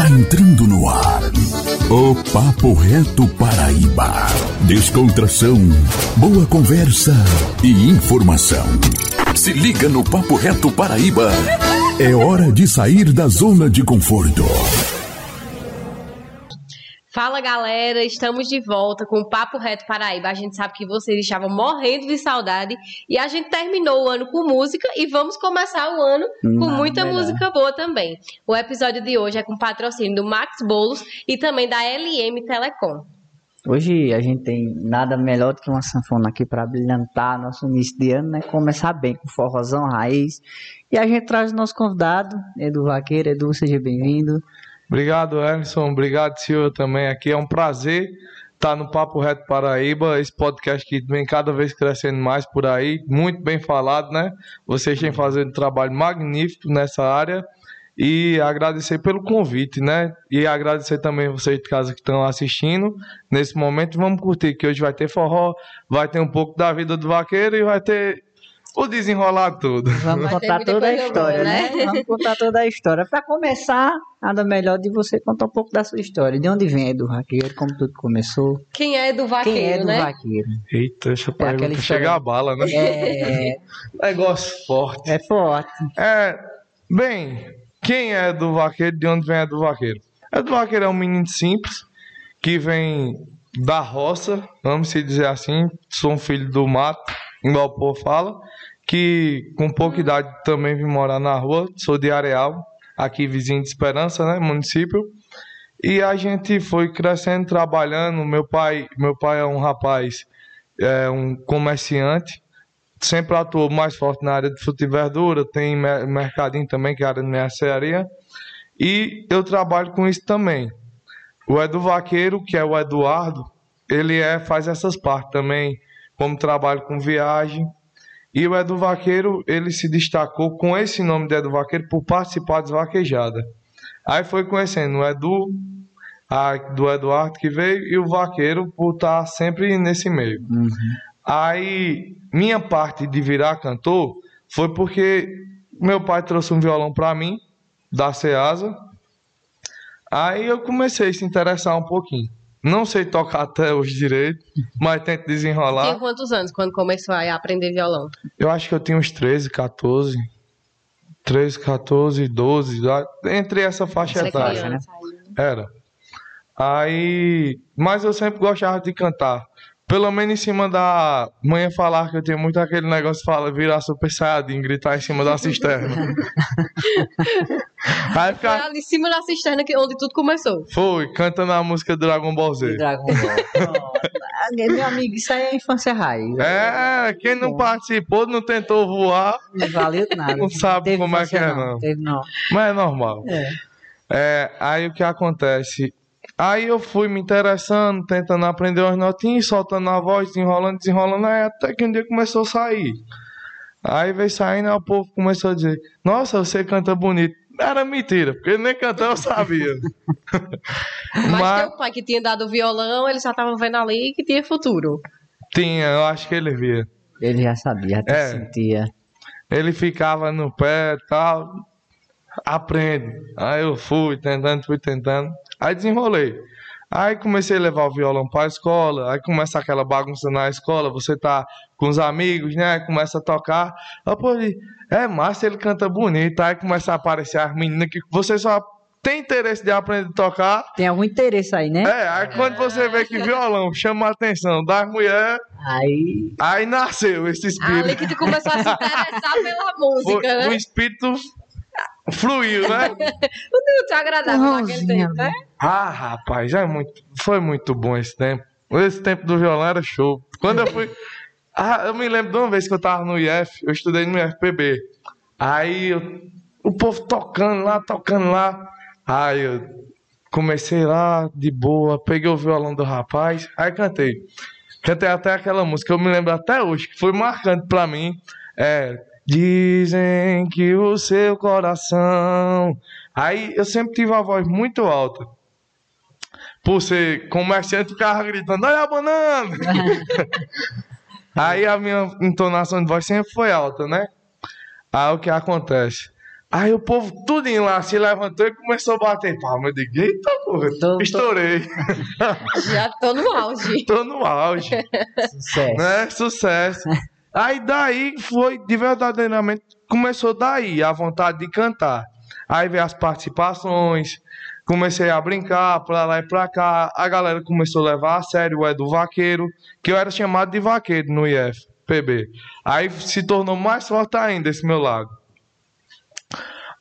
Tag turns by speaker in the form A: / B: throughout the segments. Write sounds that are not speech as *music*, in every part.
A: Está entrando no ar o Papo Reto Paraíba. Descontração, boa conversa e informação. Se liga no Papo Reto Paraíba. É hora de sair da zona de conforto.
B: Fala galera, estamos de volta com o Papo Reto Paraíba. A gente sabe que vocês estavam morrendo de saudade e a gente terminou o ano com música e vamos começar o ano com
C: Não,
B: muita
C: melhor.
B: música boa também. O episódio de hoje é com patrocínio do Max Bolos e também da LM Telecom.
C: Hoje a gente tem nada melhor do que uma sanfona aqui para brilhantar nosso início de ano, né? Começar bem com forrozão raiz. E a gente traz o nosso convidado, Edu Vaqueiro. Edu, seja bem-vindo.
D: Obrigado, Emerson. Obrigado, Silvia, também aqui. É um prazer estar no Papo Reto Paraíba, esse podcast que vem cada vez crescendo mais por aí, muito bem falado, né? Vocês têm fazendo um trabalho magnífico nessa área e agradecer pelo convite, né? E agradecer também vocês de casa que estão assistindo nesse momento. Vamos curtir que hoje vai ter forró, vai ter um pouco da vida do vaqueiro e vai ter o desenrolar tudo.
C: Vamos
B: ter
C: contar toda a história,
B: boa,
C: né?
B: né?
C: Vamos contar toda a história. Para começar, nada melhor de você contar um pouco da sua história. De onde vem Edu Vaqueiro, como tudo começou.
B: Quem é do vaqueiro,
C: Quem é Edu
B: né?
C: Vaqueiro?
D: Eita, deixa eu
C: É aquela
D: Chega a bala, né?
C: É, *laughs*
D: Negócio forte.
C: é forte.
D: É, bem, quem é do vaqueiro, de onde vem é do vaqueiro? É do vaqueiro é um menino simples, que vem da roça, vamos se dizer assim, sou um filho do mato, igual o povo fala, que com pouca idade também vim morar na rua, sou de Areal, aqui vizinho de Esperança, né, município, e a gente foi crescendo, trabalhando, meu pai, meu pai é um rapaz, é um comerciante, sempre atuou mais forte na área de fruta e verdura, tem mer- mercadinho também, que é a área de mercearia. E eu trabalho com isso também. O Edu Vaqueiro, que é o Eduardo, ele é, faz essas partes também, como trabalho com viagem. E o Edu Vaqueiro, ele se destacou com esse nome de Edu Vaqueiro por participar das vaquejadas. Aí foi conhecendo o Edu, a, do Eduardo que veio, e o Vaqueiro por estar sempre nesse meio.
C: Uhum.
D: Aí, minha parte de virar cantor foi porque meu pai trouxe um violão pra mim, da Ceasa. Aí eu comecei a se interessar um pouquinho. Não sei tocar até hoje direito, mas tento
B: Tinha
D: desenrolar.
B: quantos anos quando começou a aprender violão?
D: Eu acho que eu tinha uns 13, 14. 13, 14, 12. lá- Entre essa faixa
B: Era
D: etária.
B: criança.
D: Era. Aí. Mas eu sempre gostava de cantar. Pelo menos em cima da. Manhã falar que eu tinha muito aquele negócio de fala, virar super saiyajin, gritar em cima da cisterna. *laughs* Aí
B: Foi
D: ficava.
B: ali em cima da cisterna que, onde tudo começou.
D: Foi, cantando a música do Dragon Ball Z.
C: Dragon Ball. Meu amigo, isso aí é infância raiz.
D: É, quem não participou, não tentou voar,
C: Não valeu nada.
D: Não sabe
C: Teve
D: como é que é, não.
C: Teve não.
D: mas é normal.
C: É.
D: É, aí o que acontece? Aí eu fui me interessando, tentando aprender umas notinhas, soltando a voz, desenrolando, desenrolando, aí até que um dia começou a sair. Aí veio saindo, aí o povo começou a dizer, nossa, você canta bonito. Era mentira, porque nem cantar eu sabia. *laughs*
B: Mas,
D: Mas
B: teu pai que tinha dado o violão, ele já tava vendo ali que tinha futuro.
D: tinha, eu acho que ele via.
C: Ele já sabia, até
D: É.
C: sentia.
D: Ele ficava no pé e tal. Aprende. Aí eu fui tentando, fui tentando. Aí desenrolei. Aí comecei a levar o violão para a escola. Aí começa aquela bagunça na escola. Você tá com os amigos, né? Começa a tocar. Aí, pô, é massa, ele canta bonito. Aí começa a aparecer as meninas que você só tem interesse de aprender a tocar.
C: Tem algum interesse aí, né?
D: É, aí quando você vê que violão chama a atenção das mulheres,
C: Aí.
D: aí nasceu esse espírito.
B: Ali que tu começou a se interessar *laughs* pela música,
D: Foi-
B: né?
D: O espírito fluiu, né? *laughs*
B: O teu te agradava naquele tempo, né?
D: Ah, rapaz, é muito, foi muito bom esse tempo. Esse tempo do violão era show. Quando eu fui. *laughs* Ah, eu me lembro de uma vez que eu tava no IF, eu estudei no IFPB. Aí eu- o povo tocando lá, tocando lá. Aí eu comecei lá de boa, peguei o violão do rapaz, aí cantei. Cantei até aquela música, eu me lembro até hoje, que foi marcante pra mim. É. Dizem que o seu coração. Aí eu sempre tive a voz muito alta. Por ser comerciante, ficava gritando: Olha a banana! *laughs* Aí a minha entonação de voz sempre foi alta, né? Aí o que acontece? Aí o povo tudo lá se levantou e começou a bater palma. Eu digo, eita porra,
C: Tô- tô-
D: estourei.
B: Já tô no auge. *laughs*
D: Tô no auge,
C: Sucesso.
D: né? Sucesso. *laughs* Aí daí foi, de verdadeiramente, começou daí a vontade de cantar. Aí veio as participações, comecei a brincar pra lá e pra cá. A galera começou a levar a sério o Edu Vaqueiro, que eu era chamado de vaqueiro no IFPB. Aí se tornou mais forte ainda esse meu lago.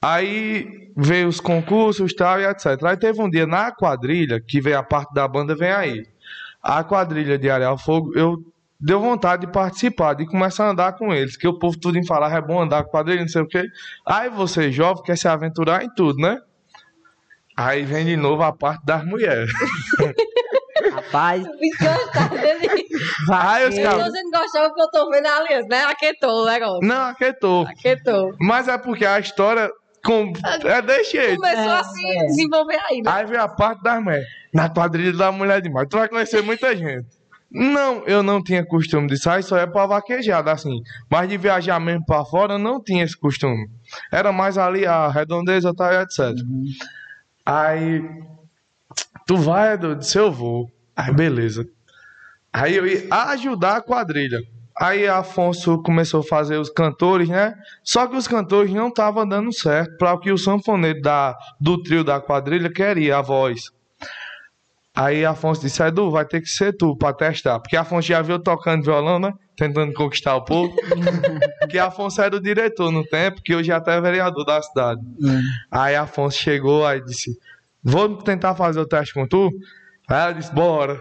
D: Aí veio os concursos tal, e etc. Aí teve um dia na quadrilha, que veio a parte da banda, vem aí. A quadrilha de Areal Fogo, eu deu vontade de participar, de começar a andar com eles, que o povo tudo em falar é bom andar com quadrilha, não sei o quê. Aí você, jovem, quer se aventurar em tudo, né? Aí vem de novo a parte das mulheres. *laughs*
C: Rapaz,
B: Me cantar dele.
D: Aí os caras-
B: Você não gostou porque eu tô vendo a aliança, né? Aquetou o negócio.
D: Não, aquietou.
B: Aquetou.
D: Mas é porque a história com... é desse jeito.
B: Começou
C: É,
B: a se
C: é.
B: desenvolver aí, né?
D: Aí vem a parte das mulheres. Na quadrilha da mulher demais. Tu vai conhecer muita gente. Não, eu não tinha costume de sair, só é pra vaquejada, assim. Mas de viajar mesmo pra fora, eu não tinha esse costume. Era mais ali a redondeza, tal, e etc. Aí, tu vai, Edu? Disse, eu vou. Aí, beleza. Aí eu ia ajudar a quadrilha. Aí Afonso começou a fazer os cantores, né? Só que os cantores não estavam dando certo para o que o sanfoneiro da, do trio da quadrilha queria, a voz. Aí Afonso disse, Edu, vai ter que ser tu pra testar. Porque Afonso já viu tocando violão, né? Tentando conquistar o povo. *laughs* Porque Afonso era o diretor no tempo, que hoje até é vereador da cidade.
C: Hum.
D: Aí Afonso chegou aí disse: Vou tentar fazer o teste com tu? Aí ela disse: Bora.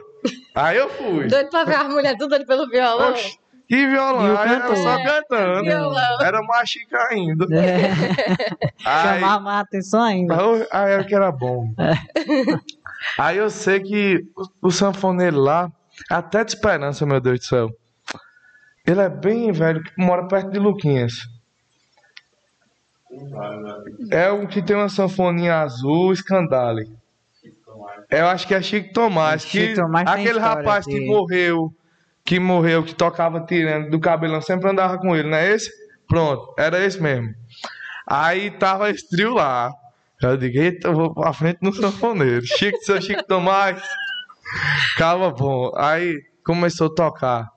D: Aí eu fui.
B: Doido pra ver as mulheres tudo ali pelo violão.
D: Oxe, que violão?
C: E o
D: Aí era só cantando.
B: Violão.
D: Era mais chique ainda.
C: É, *laughs*
D: Aí,
C: chamava mais atenção ainda.
D: aí era que era bom. Aí eu sei que o, o sanfoneiro lá, até de esperança, meu Deus do céu. Ele é bem velho, que mora perto de Luquinhas. É um que tem uma sanfoninha azul, Scandale. Eu acho que é Chico Tomás.
C: Chico
D: que
C: Tomás
D: aquele rapaz que morreu, que morreu, que tocava tirando do cabelão, sempre andava com ele, não é esse? Pronto, era esse mesmo. Aí tava esse trio lá. Eu digo, eita, eu vou pra frente no sanfoneiro. Chico, seu Chico Tomás. Calma, bom. Aí começou a tocar.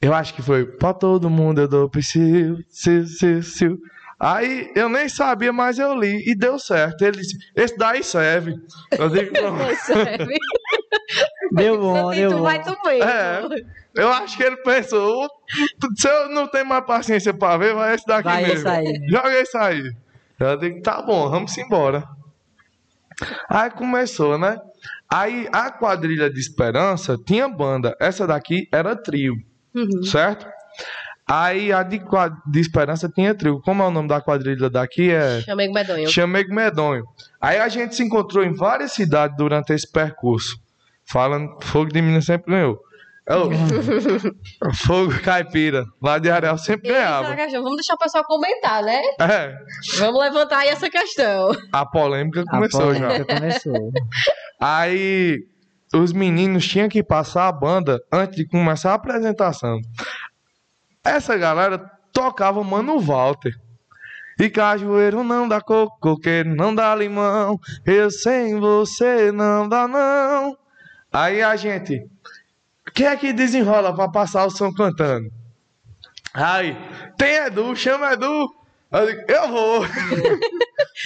D: Eu acho que foi pra todo mundo eu dou psiu, sil, sil, sil. Aí eu nem sabia, mas eu li e deu certo. Ele disse, esse daí serve. Eu digo. *laughs*
B: Serve. *laughs*
C: Deu bom,
B: Se
C: deu
B: tu
C: bom.
B: vai tu mesmo.
D: É. eu acho que ele pensou, se eu não tenho mais paciência pra ver, vai esse daqui
C: Vai
D: mesmo.
C: esse aí?
D: Joga esse aí. Eu digo, tá bom, vamos embora. Aí começou, né? Aí a quadrilha de Esperança tinha banda. Essa daqui era trio,
B: Uhum.
D: certo? Aí a de, qua- de Esperança tinha trio. Como é o nome da quadrilha daqui? É
B: Chamei o medonho.
D: Chamego Medonho. Aí a gente se encontrou em várias cidades durante esse percurso. Falando, Fogo de Minas sempre ganhou. Ô, *laughs* Fogo Caipira, lá de Areal sempre ganhava.
B: Vamos deixar o pessoal comentar, né?
D: É,
B: Vamos levantar aí essa questão.
D: a polêmica
C: A
D: começou já.
C: polêmica começou. *laughs*
D: Aí os meninos tinham que passar a banda antes de começar a apresentação. Essa galera tocava Mano Walter. E cajueiro não dá coco, coqueiro não dá limão. Eu sem você não dá não. Aí a gente, quem é que desenrola pra passar o som cantando? Aí, tem Edu, chama Edu. Eu, digo, eu vou. *laughs*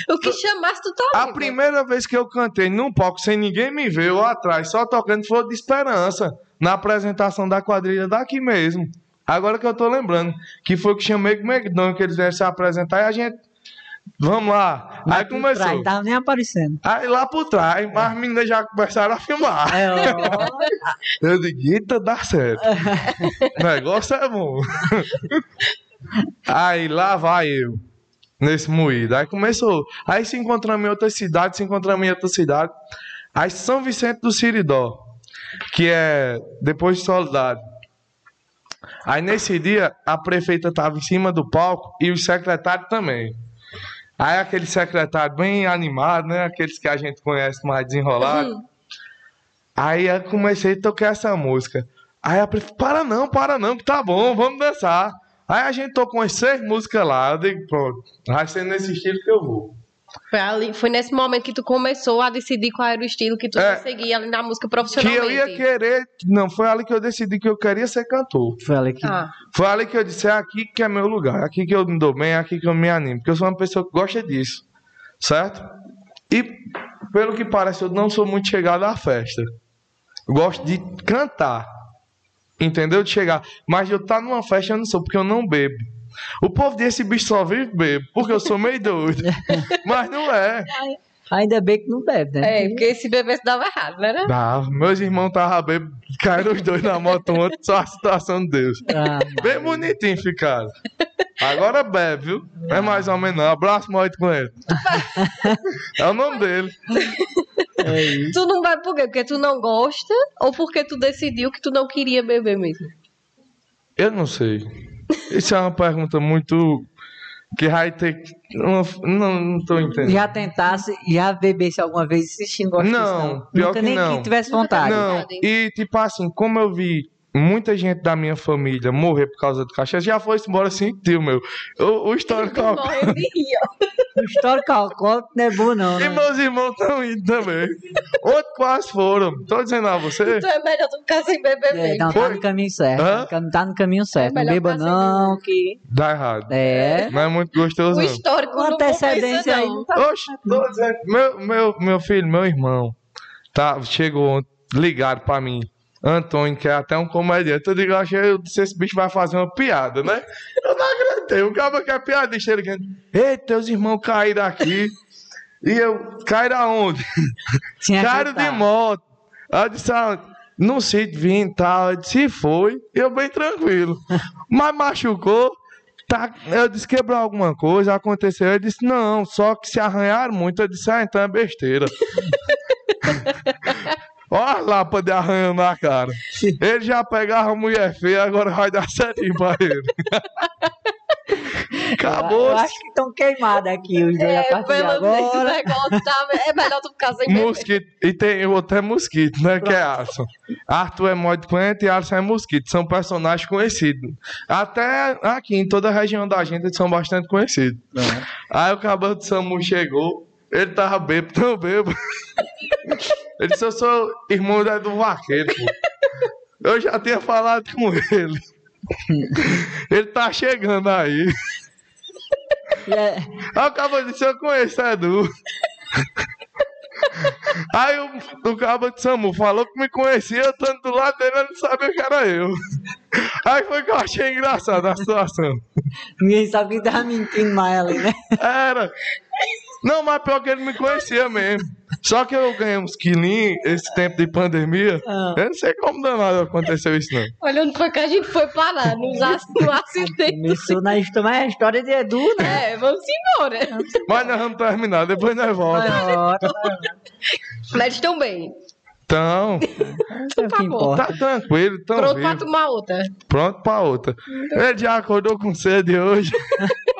B: O que chamasse, tu tá
D: A primeira vez que eu cantei num palco sem ninguém me ver, eu atrás, só tocando foi de esperança, na apresentação da quadrilha daqui mesmo. Agora que eu tô lembrando, que foi que chamei com o McDonald's, que eles vieram se apresentar e a gente. Vamos lá.
C: Mas
D: Aí começou.
C: trás, tava nem aparecendo.
D: Aí lá por trás, as meninas já começaram a filmar.
C: É,
D: Eu digo, eita, dá certo. *laughs* o negócio é bom. Aí lá vai eu, nesse moído. Aí começou. Aí se encontramos em outra cidade, se encontramos em outra cidade. Aí São Vicente do Siridó, que é depois de Soledade. Aí nesse dia, a prefeita estava em cima do palco e o secretário também. Aí aquele secretário bem animado, né? Aqueles que a gente conhece mais desenrolado. Aí eu comecei a tocar essa música. Aí a prefeita, para não, para não, que tá bom, vamos dançar. Aí a gente tocou umas seis músicas lá. Eu digo, pronto, vai ser nesse estilo que eu vou.
B: Foi, ali, foi nesse momento que tu começou a decidir qual era o estilo que tu
D: É.
B: ia seguir ali na música
D: Que
B: profissionalmente.
D: eu ia querer. Não, foi ali que eu decidi que eu queria ser cantor.
C: Foi ali que.
B: Ah,
D: Foi ali que eu disse, é aqui que é meu lugar, é aqui que eu me dou bem, é aqui que eu me animo, porque eu sou uma pessoa que gosta disso, certo? E, pelo que parece, eu não sou muito chegado à festa. Eu gosto de cantar, entendeu? De chegar, mas eu estar numa festa eu não sou, porque eu não bebo. O povo desse bicho só vive bebo, porque eu sou meio doido. *laughs* mas não é.
C: Ainda bem que não bebe, né?
B: é, porque se bebesse dava errado, né?
D: Ah, meus irmãos estavam bebendo, caíram os dois na moto ontem, só a situação de Deus.
C: Ah,
D: Bem bonitinho ficaram. Agora bebe, viu? É mais ou menos. não. Abraço muito com ele. *laughs* É o nome dele.
C: é isso.
B: Tu não bebe por quê? Porque tu não gosta ou porque tu decidiu que tu não queria beber mesmo?
D: Eu não sei. Isso é uma pergunta muito. Que vai ter. Não, não, não tô entendendo.
C: Já tentasse, já bebesse alguma vez assistindo gosta disso,
D: Não, pior
C: Nunca
D: que
C: nem
D: não.
C: que tivesse vontade.
D: Não, e tipo assim, como eu vi muita gente da minha família morrer por causa de cachaça, já foi embora sentiu, meu. O, o histórico.
B: Morrendo de rir, ó.
C: O histórico alcoólico não é bom, não.
D: E
C: Né?
D: meus irmãos estão indo também. Outros quase foram. Tô dizendo a você.
B: Então é melhor tu ficar sem beber
C: É,
B: mesmo.
C: não, tá
D: Foi?
C: no caminho certo.
D: Hã?
C: Tá no cam- Tá no caminho certo. não
B: melhor
C: beba,
B: ficar sem
C: não, que.
D: Dá errado.
C: É.
D: Não é muito gostoso,
B: O
D: não.
B: histórico
C: Com
B: não compensa,
C: antecedência aí.
B: não.
C: não tá-
D: Oxe, tô dizendo, meu, meu, meu filho, meu irmão, tá, chegou ontem, ligado pra mim. Antônio, que é até um comediante, eu digo, eu achei, eu disse, esse bicho vai fazer uma piada, né? Eu não acreditei, o cara que é piadista, ele quer, ei, teus irmãos caíram aqui, e eu, caíram aonde? *laughs* Caíram de moto. Aí disse, ah, no sítio vim e tal, eu disse, foi, eu bem tranquilo. *laughs* Mas machucou, tá, eu disse, quebrou alguma coisa, aconteceu, ele disse, não, só que se arranharam muito, eu disse, ah, então é besteira. *laughs* Olha a lapa de arranhão na cara. Ele já pegava a mulher feia, agora vai dar certinho pra ele. Acabou.
C: Eu acho que estão queimados aqui os dois a
B: É,
C: partir de
B: pelo menos o
C: agora.
B: negócio tá... É melhor tu ficar sem.
D: Mosquito. E tem o outro é mosquito, né? Que é Arson. Arthur é mod plant e Arson é mosquito. São personagens conhecidos. Até aqui, em toda a região da gente, eles são bastante conhecidos. Aí o cabelo do Samu chegou. Ele tava bêbado, tão bêbado. Ele disse: Eu sou irmão do vaqueiro, pô. Eu já tinha falado com ele. *laughs* Ele tá chegando aí.
C: E é-
D: Aí o cabo disse, eu conheço Edu. Aí o, o cabo de Samu falou que me conhecia, eu estando do lado dele, ele não sabia que era eu. Aí foi que eu achei engraçado a situação.
C: Ninguém sabe quem tava mentindo mais ali, né?
D: Era. Não, mas pior que ele me conhecia mesmo. Só que eu ganhei uns quilinhos esse tempo de pandemia.
C: Ah.
D: Eu não sei como danado aconteceu isso, não.
B: Olha onde foi que a gente foi parar, nos no *laughs* acidente.
C: Começou na história, é a história de Edu, né?
B: É, vamos embora.
D: Mas nós vamos terminar, depois nós voltamos.
B: Mas eles estão bem.
D: Então,
C: o que importa.
D: tá tranquilo, tão
B: Pronto pra
D: vivo.
B: tomar outra.
D: Pronto pra outra. Ele já acordou com sede hoje. *laughs*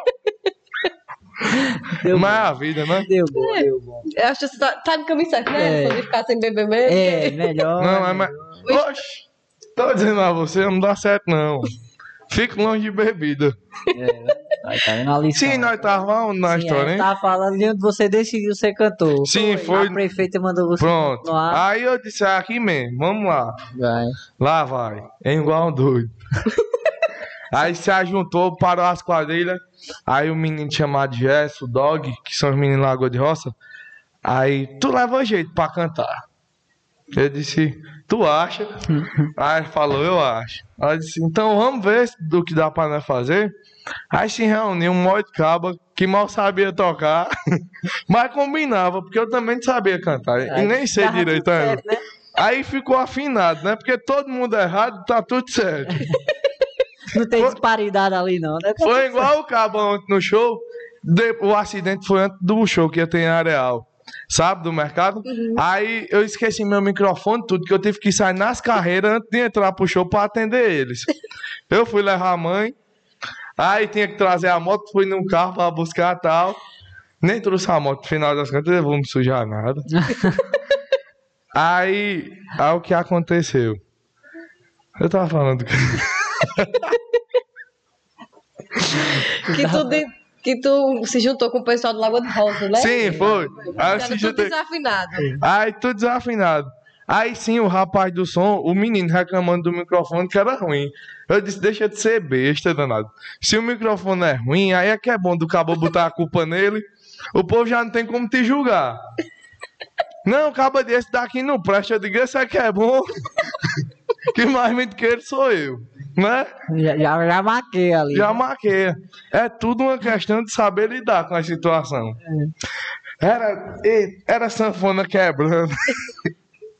C: Deu
D: Mas é
C: bom.
D: a vida, né?
C: Deu bom, deu bom.
B: Eu acho que você tá, tá no caminho certo, né?
C: É.
B: Poder ficar sem beber mesmo.
C: É, melhor.
D: Não, é mais. Oxe, tô dizendo a você, não dá certo não. Fique longe de bebida.
C: Vai, tá vendo a lição.
D: Sim, nós távamos na
C: Sim,
D: história,
C: é,
D: hein?
C: Tava falando de onde você decidiu ser cantor.
D: Sim, foi.
C: A prefeita mandou você
D: Pronto.
C: continuar.
D: Aí eu disse, ah, aqui mesmo, vamos lá.
C: Vai.
D: Lá vai. É igual um doido. *laughs* Aí se ajuntou, parou as quadrilhas. Aí o menino chamado Jess, o Dog, que são os meninos Lagoa de Roça. Aí, tu leva jeito pra cantar. Eu disse, tu acha? *laughs* Aí ele falou, eu acho. Aí disse, então vamos ver do que dá pra nós fazer. Aí se reuniu um monte de caba que mal sabia tocar, *laughs* mas combinava, porque eu também não sabia cantar. E
C: Aí
D: nem sei direito ainda.
C: certo, né?
D: Aí ficou afinado, né? Porque todo mundo errado, tá tudo certo. *laughs*
C: Não tem disparidade ali, não, né?
D: Foi igual o cabo ontem no show. o acidente foi antes do show que ia ter em Areal. Sabe, do mercado? Aí eu esqueci meu microfone, tudo, que eu tive que sair nas carreiras antes de entrar pro show pra atender eles. *laughs* Eu fui levar a mãe, aí tinha que trazer a moto, fui num carro pra buscar tal. Nem trouxe a moto, no final das contas eu vou me sujar nada. *laughs* aí, aí o que aconteceu? Eu tava falando que.
B: tu, de- que tu se juntou com o pessoal do Lagoa de Rosa, né?
D: Sim, foi. Aí eu
B: Era
D: se juntei-
B: desafinado.
D: Aí tudo desafinado. Aí sim, o rapaz do som, o menino reclamando do microfone que era ruim. Eu disse, deixa de ser besta, danado. Se o microfone é ruim, aí é que é bom do cabo botar a culpa nele. O povo já não tem como te julgar. Não, cabo desse daqui não presta. Eu digo, esse aqui é bom. *laughs* que mais me que ele sou eu. Né?
C: Já, já, já marquei ali.
D: Já marquei. É tudo uma questão de saber lidar com a situação. Era, e- era sanfona quebrando.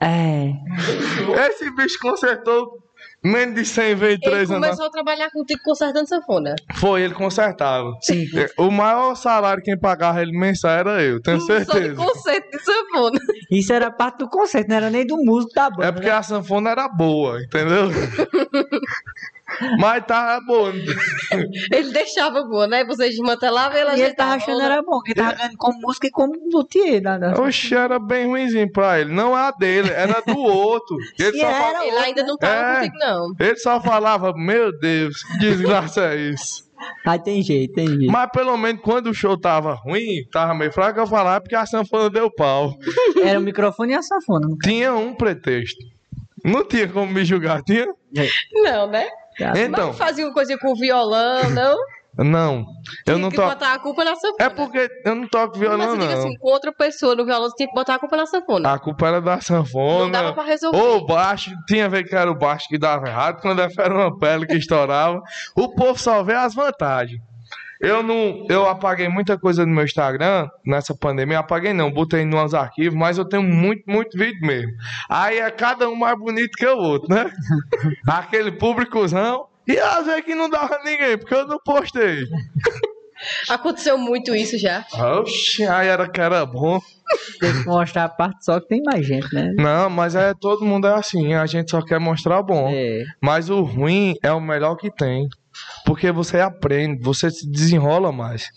C: É. *laughs*
D: Esse bicho consertou menos de 100 vezes
B: Ele
D: três anos.
B: começou a trabalhar contigo consertando sanfona.
D: Foi, ele consertava.
C: Sim.
D: O maior salário quem pagava ele mensal era eu, tenho
B: Só de
D: certeza.
B: conserto de sanfona.
C: Isso era parte do concerto, não era nem do músico da banda.
D: É porque a sanfona era boa, entendeu? *laughs* Mas tava boa.
B: Ele deixava boa, né? Vocês desmantelavam ele
C: E ele tava achando era bom, que ele tava ganhando como música e como luthier.
D: Oxe, era bem ruimzinho pra ele. Não a dele, era do outro. *laughs* Ele
C: E
D: só,
C: era
D: fa-
B: Ele ainda não tava
D: É.
B: contigo, não.
D: ele só falava, meu Deus, que desgraça é isso.
C: Aí tem jeito, tem jeito.
D: Mas pelo menos quando o show tava ruim, tava meio fraco, eu falava porque a sanfona deu pau. *laughs*
C: Era o microfone e a sanfona.
D: Tinha um pretexto. Não tinha como me julgar, tinha?
B: Não, né?
D: Então,
B: Mas fazia uma coisa com violão, não?
D: não. Eu
B: Tinha
D: não
B: que
D: toco.
B: botar a culpa na sanfona.
D: É porque eu não toco
B: Mas
D: violão,
B: eu digo
D: não.
B: assim, com outra pessoa no violão, você tinha que botar a culpa na sanfona.
D: A culpa era da sanfona.
B: Não dava pra resolver.
D: Ou o baixo, tinha ver que era o baixo que dava errado, quando era uma pele que estourava. O povo só vê as vantagens. Eu não, eu apaguei muita coisa no meu Instagram nessa pandemia, apaguei não, botei nos arquivos, mas eu tenho muito, muito vídeo mesmo. Aí é cada um mais bonito que o outro, né? *laughs* Aquele públicozão. E às vezes que não dava ninguém, porque eu não postei. *laughs*
B: Aconteceu muito isso já.
D: Oxi, aí era que era bom.
C: Tem que mostrar a parte só que tem mais gente, né?
D: Não, mas é todo mundo é assim, a gente só quer mostrar bom.
C: É.
D: Mas o ruim é o melhor que tem. Porque você aprende, você se desenrola mais.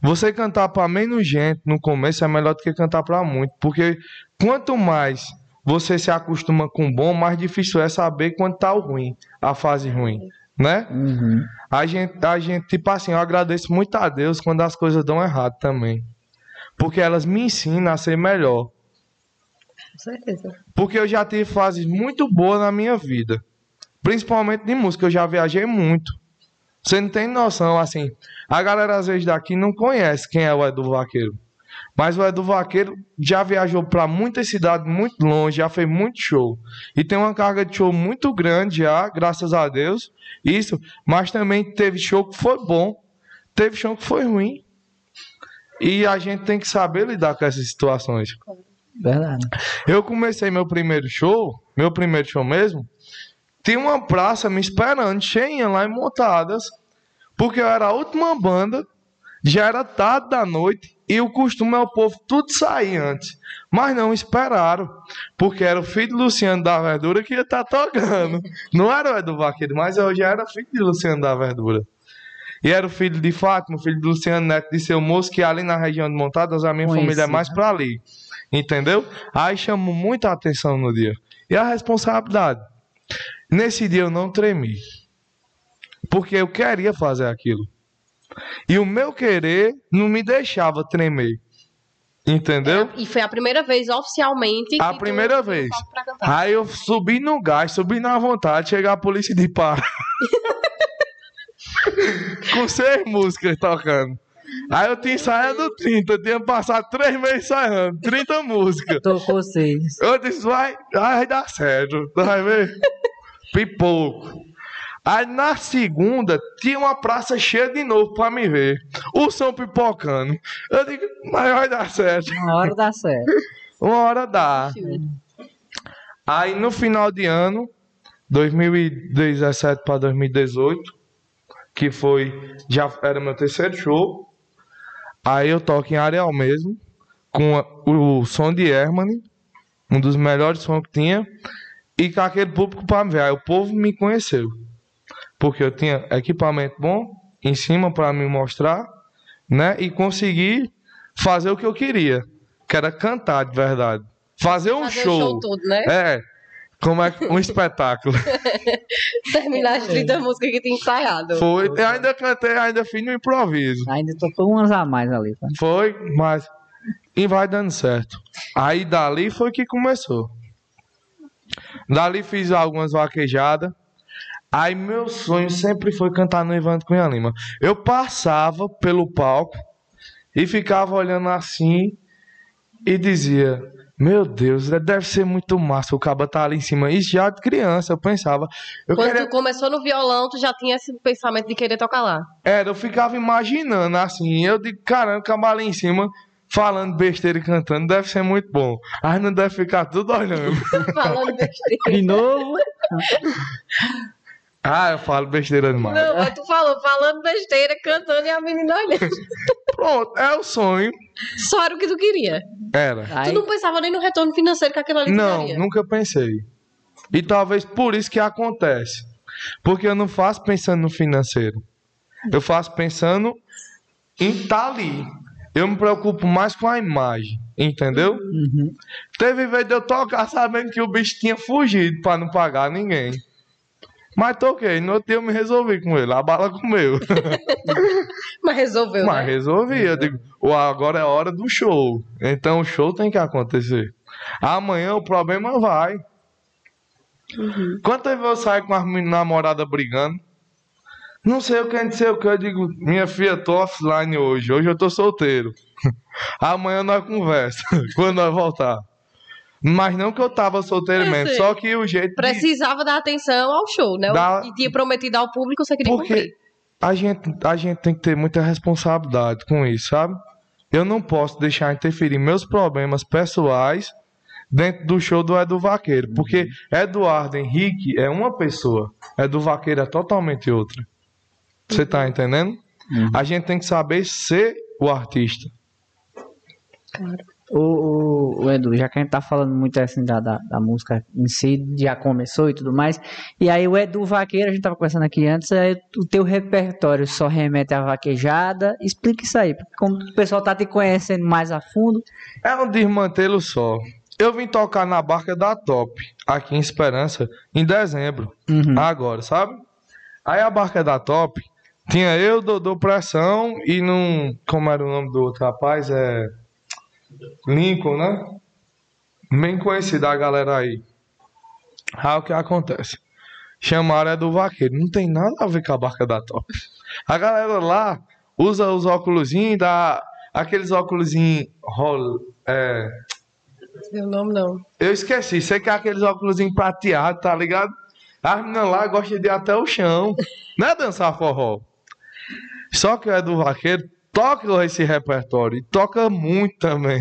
D: Você cantar pra menos gente no começo é melhor do que cantar pra muito. Porque quanto mais você se acostuma com o bom, mais difícil é saber quando tá o ruim, a fase ruim. Né?
C: Uhum.
D: A gente, a gente, tipo assim, eu agradeço muito a Deus quando as coisas dão errado também. Porque elas me ensinam a ser melhor.
B: Com certeza.
D: Porque eu já tive fases muito boas na minha vida. Principalmente de música, eu já viajei muito. Você não tem noção, assim. A galera às vezes daqui não conhece quem é o Edu Vaqueiro. Mas o Edu Vaqueiro já viajou para muitas cidades muito longe, já fez muito show. E tem uma carga de show muito grande já, graças a Deus. Isso. Mas também teve show que foi bom. Teve show que foi ruim. E a gente tem que saber lidar com essas situações.
C: Verdade.
D: Eu comecei meu primeiro show, meu primeiro show mesmo, tinha uma praça me esperando, cheia lá em Montadas, porque eu era a última banda, já era tarde da noite, e o costume é o povo tudo sair antes. Mas não esperaram, porque era o filho do Luciano da Verdura que ia estar tocando. Não era o Edu Vaqueiro, mas eu já era filho de Luciano da Verdura. E era o filho de Fátima, o filho do Luciano Neto de seu moço, que ali na região de Montadas, a minha
C: Conheci,
D: família é mais pra ali. Entendeu? Aí chamou muita atenção no dia. E a responsabilidade. Nesse dia eu não tremi. Porque eu queria fazer aquilo. E o meu querer não me deixava tremer. Entendeu?
B: E foi a primeira vez oficialmente.
D: A primeira vez.
B: palco pra cantar.
D: Aí eu subi no gás, subi na vontade, chegar a polícia de para. *laughs* Com seis músicas tocando. Aí eu tinha ensaiado 30, eu tinha passado três meses ensaiando, 30 músicas. *laughs*
C: Tocou seis.
D: Eu disse, vai, vai dar certo, tu vai ver? Pipoco. Aí na segunda tinha uma praça cheia de novo pra me ver. O som pipocando. Eu digo, mas vai dar certo.
C: Uma hora dá certo. *laughs*
D: Uma hora dá. Aí no final de ano, 2017 para 2018, que foi já era meu terceiro show. Aí eu toco em Areal mesmo, com a- o som de Herman, um dos melhores sons que tinha, e com aquele público para me ver. Aí o povo me conheceu, porque eu tinha equipamento bom em cima para me mostrar, né? E consegui fazer o que eu queria, que era cantar de verdade, fazer um
B: Fazer
D: show.
B: show todo, né?
D: É. Como é que- um *laughs* espetáculo. *laughs*
B: Terminar as 30 músicas que tinha ensaiado.
D: Foi. Eu ainda cantei, ainda fiz no improviso.
C: Ainda tocou umas a mais ali. tá?
D: Foi, mas. E vai dando certo. Aí dali foi que começou. Dali fiz algumas vaquejadas. Aí meu sonho sempre foi cantar no Evandro Cunha Lima. Eu passava pelo palco e ficava olhando assim e dizia: Meu Deus, deve ser muito massa o caba tá ali em cima. Isso já de criança, eu pensava. Eu
B: Quando
D: queria
B: tu começou no violão, tu já tinha esse pensamento de querer tocar lá.
D: era, eu ficava imaginando assim. Eu digo, caramba, acabar ali em cima, falando besteira e cantando, deve ser muito bom. Aí não deve ficar tudo olhando. *laughs*
B: Falando besteira.
C: De novo. *laughs*
D: ah, eu falo besteira demais.
B: Não, mas tu falou falando besteira, cantando e a menina olhando. *laughs*
D: Pronto, é o sonho.
B: Só era o que tu queria.
D: Era.
C: Aí,
B: Tu não pensava nem no retorno financeiro que aquilo ali
D: Não,
B: daria.
D: nunca pensei. E talvez por isso que acontece. Porque eu não faço pensando no financeiro. Eu faço pensando em estar ali. Eu me preocupo mais com a imagem, entendeu?
C: Uhum.
D: Teve vez de eu tocar sabendo que o bicho tinha fugido pra não pagar ninguém. Mas toquei, no outro dia eu me resolvi com ele, a bala comeu. *laughs*
B: Mas resolveu,
D: Mas
B: né?
D: resolvi, eu digo, "Ó, agora é hora do show. Então o show tem que acontecer. Amanhã o problema vai.
B: Uhum.
D: Quantas vezes eu saio com as meninas namoradas brigando? Não sei o que, o que. Eu digo, minha filha, tô offline hoje. Hoje eu tô solteiro. *laughs* Amanhã nós conversa. *laughs* quando nós voltar. Mas não que eu tava solteiro
B: Eu
D: mesmo.
B: sei.
D: Só que o jeito. de-
B: Precisava dar atenção ao show, né? O que tinha prometido ao público, você queria
D: Porque
B: cumprir.
D: a gente, a gente tem que ter muita responsabilidade com isso, sabe? Eu não posso deixar interferir meus problemas pessoais dentro do show do Edu Vaqueiro. Porque Eduardo Henrique é uma pessoa, Edu Vaqueiro é totalmente outra. Você tá entendendo? A gente tem que saber ser o artista.
C: O, o, o Edu, já que a gente tá falando muito assim da, da, da música em si, já começou e tudo mais. E aí o Edu Vaqueiro, a gente tava conversando aqui antes, é, o teu repertório só remete à vaquejada. Explica isso aí, porque como o pessoal tá te conhecendo mais a fundo.
D: É um desmantelo só. Eu vim tocar na barca da Top, aqui em Esperança, em dezembro.
C: Uhum.
D: agora, sabe? Aí a barca da Top tinha eu, Dodô Pressão e num. Como era o nome do outro rapaz? É. Lincoln, né? Bem conhecido a galera aí. Aí o que acontece? Chamaram é do vaqueiro. Não tem nada a ver com a barca da Top. A galera lá usa os óculos da. Aqueles óculos rol. É,
B: Seu nome não.
D: eu esqueci, sei que é aqueles óculos prateados, tá ligado? As meninas lá gostam de ir até o chão. Não é dançar forró. Só que o Edu Vaqueiro toca esse repertório e toca muito também.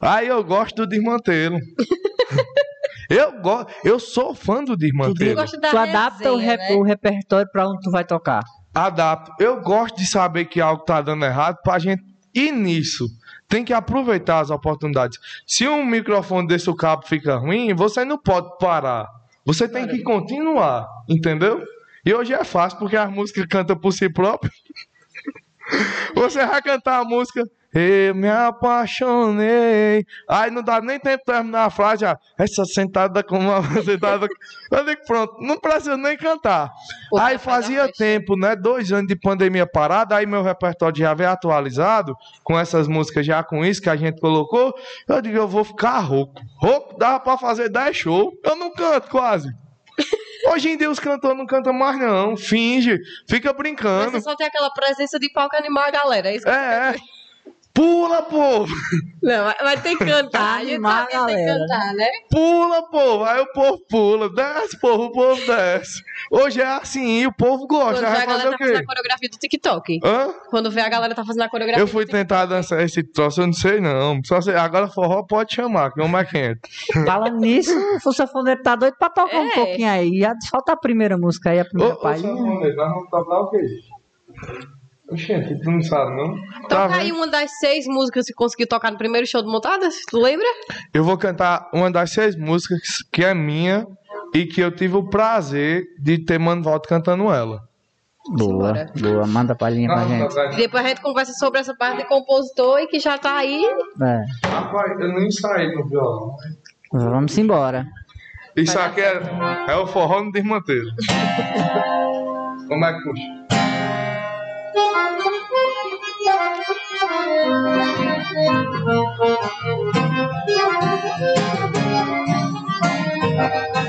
D: Aí eu gosto do desmantelo. *laughs* eu, go eu sou fã do
B: Tu
D: desmantelo.
B: da
C: Tu adapta o,
B: resenha,
C: rep-
B: né?
C: o repertório pra onde tu vai tocar.
D: Adapto. Eu gosto de saber que algo tá dando errado pra gente ir nisso. Tem que aproveitar as oportunidades. Se um microfone desse o cabo fica ruim, você não pode parar. Você tem que continuar, entendeu? E hoje é fácil porque a música canta por si própria. *laughs* Você vai cantar a música Eu me apaixonei. Aí não dá nem tempo de terminar a frase. Já, essa sentada com uma *laughs* sentada. Eu digo, pronto, não precisa nem cantar.
B: O
D: aí fazia tempo, né? Dois anos de pandemia parada. Aí meu repertório já veio atualizado. Com essas músicas já com isso que a gente colocou. Eu digo, eu vou ficar rouco. Rouco dava pra fazer 10 shows. Eu não canto quase. Hoje em dia os cantores não cantam mais, não. Finge, fica
B: Mas
D: brincando.
B: você só tem aquela presença de palco animar a galera. É isso que
D: É, é. Pula, povo!
B: Não, mas- mas tem que cantar. A gente
C: Animar
B: sabe que
C: a
B: tem que
C: galera,
B: cantar, né?
D: Pula, povo! Aí o povo pula. Desce, povo, o povo desce. Hoje é assim, e o povo gosta.
B: Quando vê
D: Vai
B: a
D: fazer
B: galera
D: o
B: tá fazendo a coreografia do TikTok.
D: Hã?
B: Quando vê a galera tá fazendo a coreografia
D: Eu fui
B: do TikTok.
D: tentar dançar esse troço, eu não sei não. Só sei, agora forró pode chamar, que é uma quente. *laughs*
C: Falando nisso, o sanfoneiro tá doido pra tocar um
B: É.
C: pouquinho aí. Já solta a primeira música aí, a primeira palhinha.
D: nós vamos tocar o quê? Gente, tu não sabe, não? Tá
B: Toca
D: vendo?
B: aí uma das seis músicas que conseguiu tocar no primeiro show do Montadas. Tu lembra?
D: Eu vou cantar uma das seis músicas que é minha e que eu tive o prazer de ter Mano Volta cantando ela.
C: Boa, boa. Manda a palhinha pra gente.
B: E depois a gente conversa sobre essa parte de compositor e que já tá aí.
C: É,
D: Rapaz, eu nem saí no violão.
C: vamos embora.
D: Isso aqui é, é o forró no desmanteiro. *laughs* Como é que puxa? Thank you.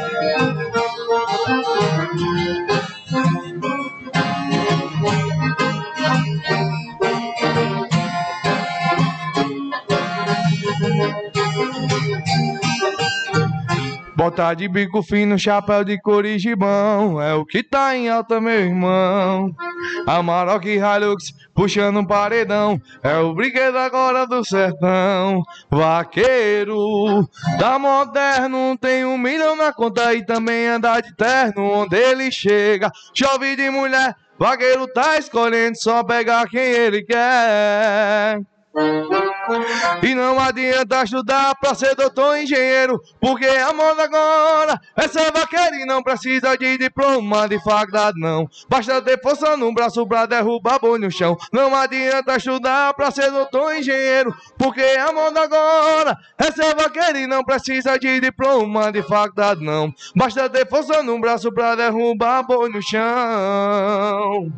D: Botar de bico fino, chapéu de corigibão É o que tá em alta, meu irmão. Amarok Hilux puxando um paredão. É o brinquedo agora do sertão. Vaqueiro da moderno Tem um milhão na conta e também anda de terno Onde ele chega, chove de mulher Vaqueiro tá escolhendo só pegar quem ele quer e não adianta estudar pra ser doutor engenheiro, porque a moda agora é ser vaqueiro e não precisa de diploma de faculdade, não. Basta ter força no braço pra derrubar boi no chão. Não adianta estudar pra ser doutor engenheiro, porque a moda agora é ser vaqueiro e não precisa de diploma de faculdade, não. Basta ter força no braço pra derrubar boi no chão.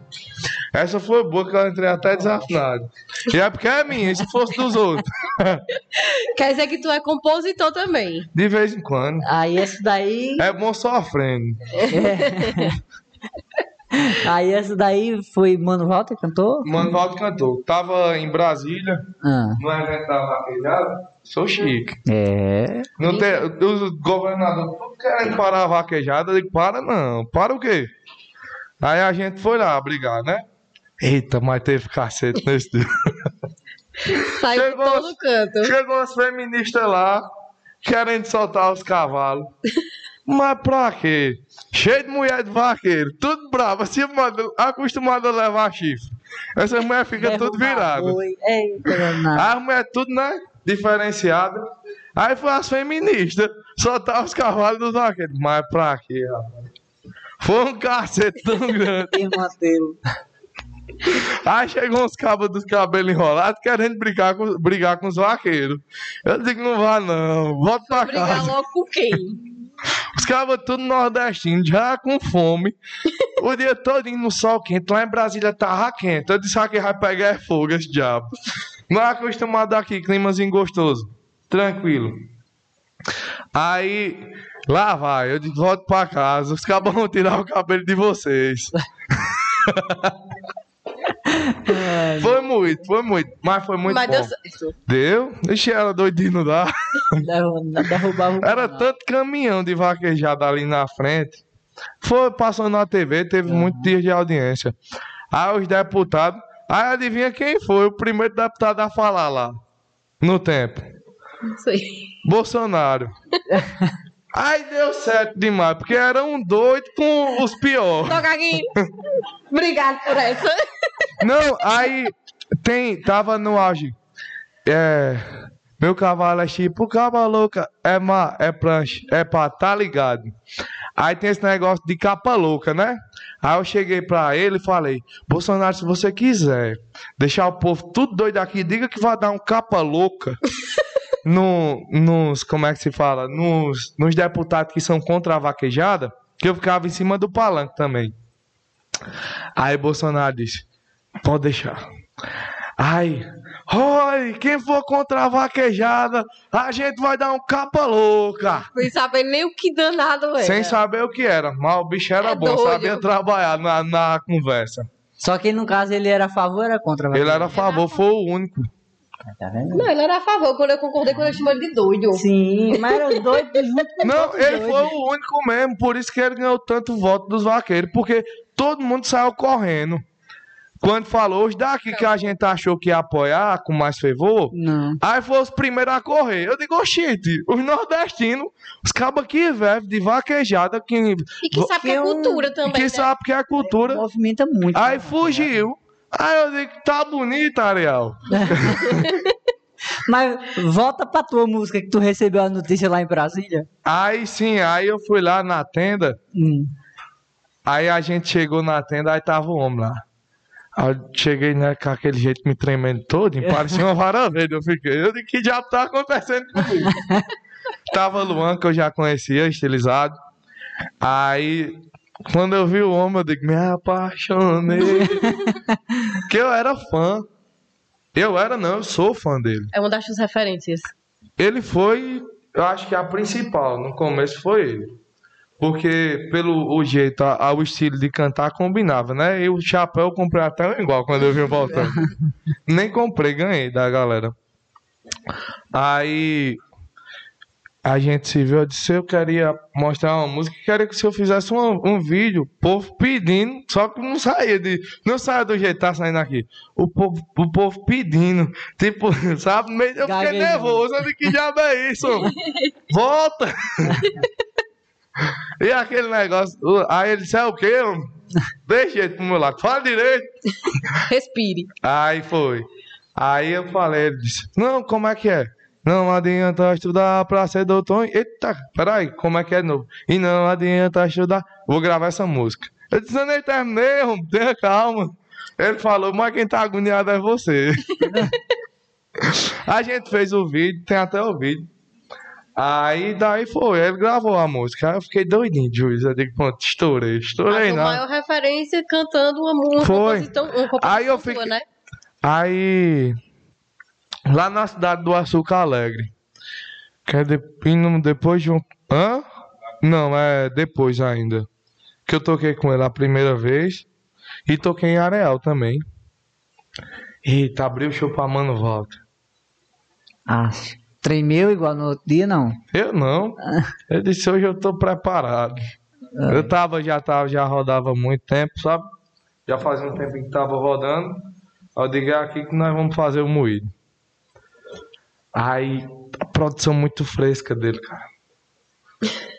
D: Essa foi boa que eu entrei até desafinado. E é porque é minha, se fosse dos outros. *laughs*
B: Quer dizer que tu é compositor também.
D: De vez em quando.
C: Aí esse daí.
D: É bom sofrendo.
C: Aí essa daí foi Mano Walter cantou?
D: Mano Walter cantou. Tava em Brasília,
C: Ah,
D: no evento da vaquejada. Sou chique.
C: é.
D: Não tem, os governadores tudo querendo parar a vaquejada. Eu digo, para não. Para o quê? Aí a gente foi lá brigar, né? Eita, mas teve cacete nesse dia. *laughs*
B: Por
D: Chegou-
B: todo canto.
D: Chegou as feministas lá, querendo soltar os cavalos. Mas pra quê? Cheio de mulher de vaqueiro, tudo bravo, acostumado, acostumado a levar chifre. Essa mulher fica tudo virada.
C: Foi. Eita, danado.
D: As mulheres tudo, né? Diferenciada. Aí foi as feministas soltar os cavalos dos vaqueiros. Mas pra quê, rapaz? Foi um cacete tão *laughs* grande. Aí chegou uns cabos dos cabelos enrolados querendo brigar com, brigar com os vaqueiros. Eu digo, não vá não, volta pra
B: Brigar
D: casa.
B: logo com quem?
D: Os cabos tudo nordestinos, já com fome. O dia todo no sol quente. Lá em Brasília tava quente. Eu disse "Ah, que vai pegar é fogo esse diabo. Não é acostumado aqui, climazinho gostoso. Tranquilo. Aí, lá vai. Eu disse, volto pra casa. Os cabos vão tirar o cabelo de vocês. *laughs* Foi muito, foi muito. Mas foi muito
B: Mas
D: bom.
B: deu certo.
D: Deu? Deixa ela doidinho, não dá.
C: Derru- Derrubava
D: Era
C: canal.
D: tanto caminhão de vaquejada ali na frente. Foi, passou na TV, teve muitos dias de audiência. Aí os deputados. Aí adivinha quem foi o primeiro deputado a falar lá? No tempo.
B: Não sei.
D: Bolsonaro. *laughs* Aí deu certo demais, porque era um doido com os piores.
B: Toca aqui. Obrigado por essa.
D: Não, aí tem, tava no auge. É. Meu cavalo é tipo cava louca, é má, é prancha, é pá, tá ligado. Aí tem esse negócio de capa louca, né? Aí eu cheguei pra ele e falei: Bolsonaro, se você quiser deixar o povo tudo doido aqui, diga que vai dar um capa louca no, nos. Como é que se fala? Nos, nos deputados que são contra a vaquejada, que eu ficava em cima do palanque também. Aí Bolsonaro disse: Pode deixar. Ai, oi, quem for contra a vaquejada, a gente vai dar um capa louca.
B: Sem saber nem o que danado era.
D: Sem saber o que era, mas o bicho era
B: É
D: bom,
B: doido.
D: sabia trabalhar na, na conversa.
C: Só que no caso ele era a favor ou era contra?
D: Ele era a favor, foi o único.
C: Tá vendo?
B: Não, ele era a favor. Quando eu concordei, quando eu chamei ele de doido.
C: Sim, mas era os dois junto com *laughs*
D: Não, ele
C: dois.
D: foi o único mesmo, por isso que ele ganhou tanto voto dos vaqueiros, porque todo mundo saiu correndo. Quando falou os daqui que a gente achou que ia apoiar com mais fervor,
C: Não.
D: Aí foi os primeiros a correr. Eu digo, oxente, os nordestinos, os cabos aqui, velho, de vaquejada, que,
B: E que sabe que é cultura também,
D: que
B: né?
D: sabe que é cultura.
C: Movimenta muito.
D: Aí
C: né?
D: fugiu. Aí eu digo, tá bonito, Ariel. *laughs*
C: Mas volta pra tua música que tu recebeu a notícia lá em Brasília.
D: Aí sim, aí eu fui lá na tenda,
C: Hum.
D: aí a gente chegou na tenda, aí tava o homem lá. Aí eu cheguei, né, com aquele jeito me tremendo todo, *laughs* parecia uma vara verde, eu fiquei. Eu digo, que diabo tá acontecendo comigo? *laughs* Tava Luan, que eu já conhecia, estilizado. Aí, quando eu vi o homem, eu digo, me apaixonei. *laughs* que eu era fã. Eu era, não, eu sou fã dele.
B: É uma das suas referências.
D: Ele foi, eu acho que a principal, no começo foi ele. Porque pelo o jeito, a, a- o estilo de cantar combinava, né? E o chapéu eu comprei até um igual quando eu vim voltando. *laughs* Nem comprei, ganhei da galera. Aí a gente se viu, eu disse, eu queria mostrar uma música, queria que se eu fizesse um, um vídeo, o povo pedindo, só que não saía de. Não saia do jeito que tá saindo aqui. O povo, o povo pedindo. Tipo, *laughs* sabe? Meio- Eu fiquei nervoso, eu disse, que diabo é isso? *laughs* Volta! e aquele negócio. o- Aí ele disse, é o quê? Deixa ele pro meu lado, fala direito.
B: Respire.
D: Aí foi. Aí eu falei, ele disse, não, como é que é? Não adianta estudar pra ser doutor. Eita, peraí, como é que é de novo? E não adianta estudar. Vou gravar essa música. Eu disse, eu nem terminei, homem, tenha calma. Ele falou, mas quem tá agoniado é você. *laughs* a gente fez o vídeo, tem até o vídeo. Aí daí foi, ele gravou a música. Aí eu fiquei doidinho, juiz. Eu digo, pronto, estourei, estourei
B: tua
D: não.
B: maior referência cantando uma música.
D: Foi.
B: Composição, uma composição
D: Aí eu fiquei-
B: né?
D: Aí, lá na cidade do Açúcar Alegre, que é de, depois de um. Hã? Não, é depois ainda. Que eu toquei com ele a primeira vez. E toquei em Areal também. Eita, abriu o show pra Mano Walter.
C: Ah, tremeu igual no outro dia, não.
D: Eu não. Eu disse, hoje eu tô preparado. Eu tava, já tava, já rodava muito tempo, sabe? Já fazia um tempo que tava rodando. Eu digo, é aqui que nós vamos fazer o moído. Aí, a produção muito fresca dele, cara.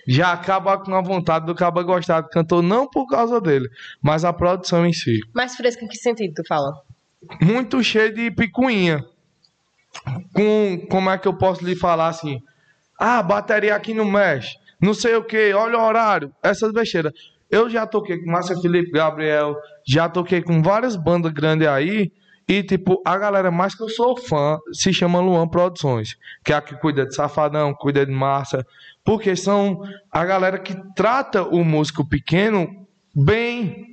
D: Já acaba com a vontade do cabo gostar do cantor, não por causa dele, mas a produção em si.
B: Mais fresca em que sentido tu fala?
D: Muito cheio de picuinha. Com, como é que eu posso lhe falar assim? Ah, bateria aqui não mexe. Não sei o que, olha o horário. Essas besteiras. Eu já toquei com Márcia Felipe Gabriel, já toquei com várias bandas grandes aí. E, tipo, a galera mais que eu sou fã se chama Luan Produções, que é a que cuida de Safadão, cuida de Márcia, porque são a galera que trata o músico pequeno bem.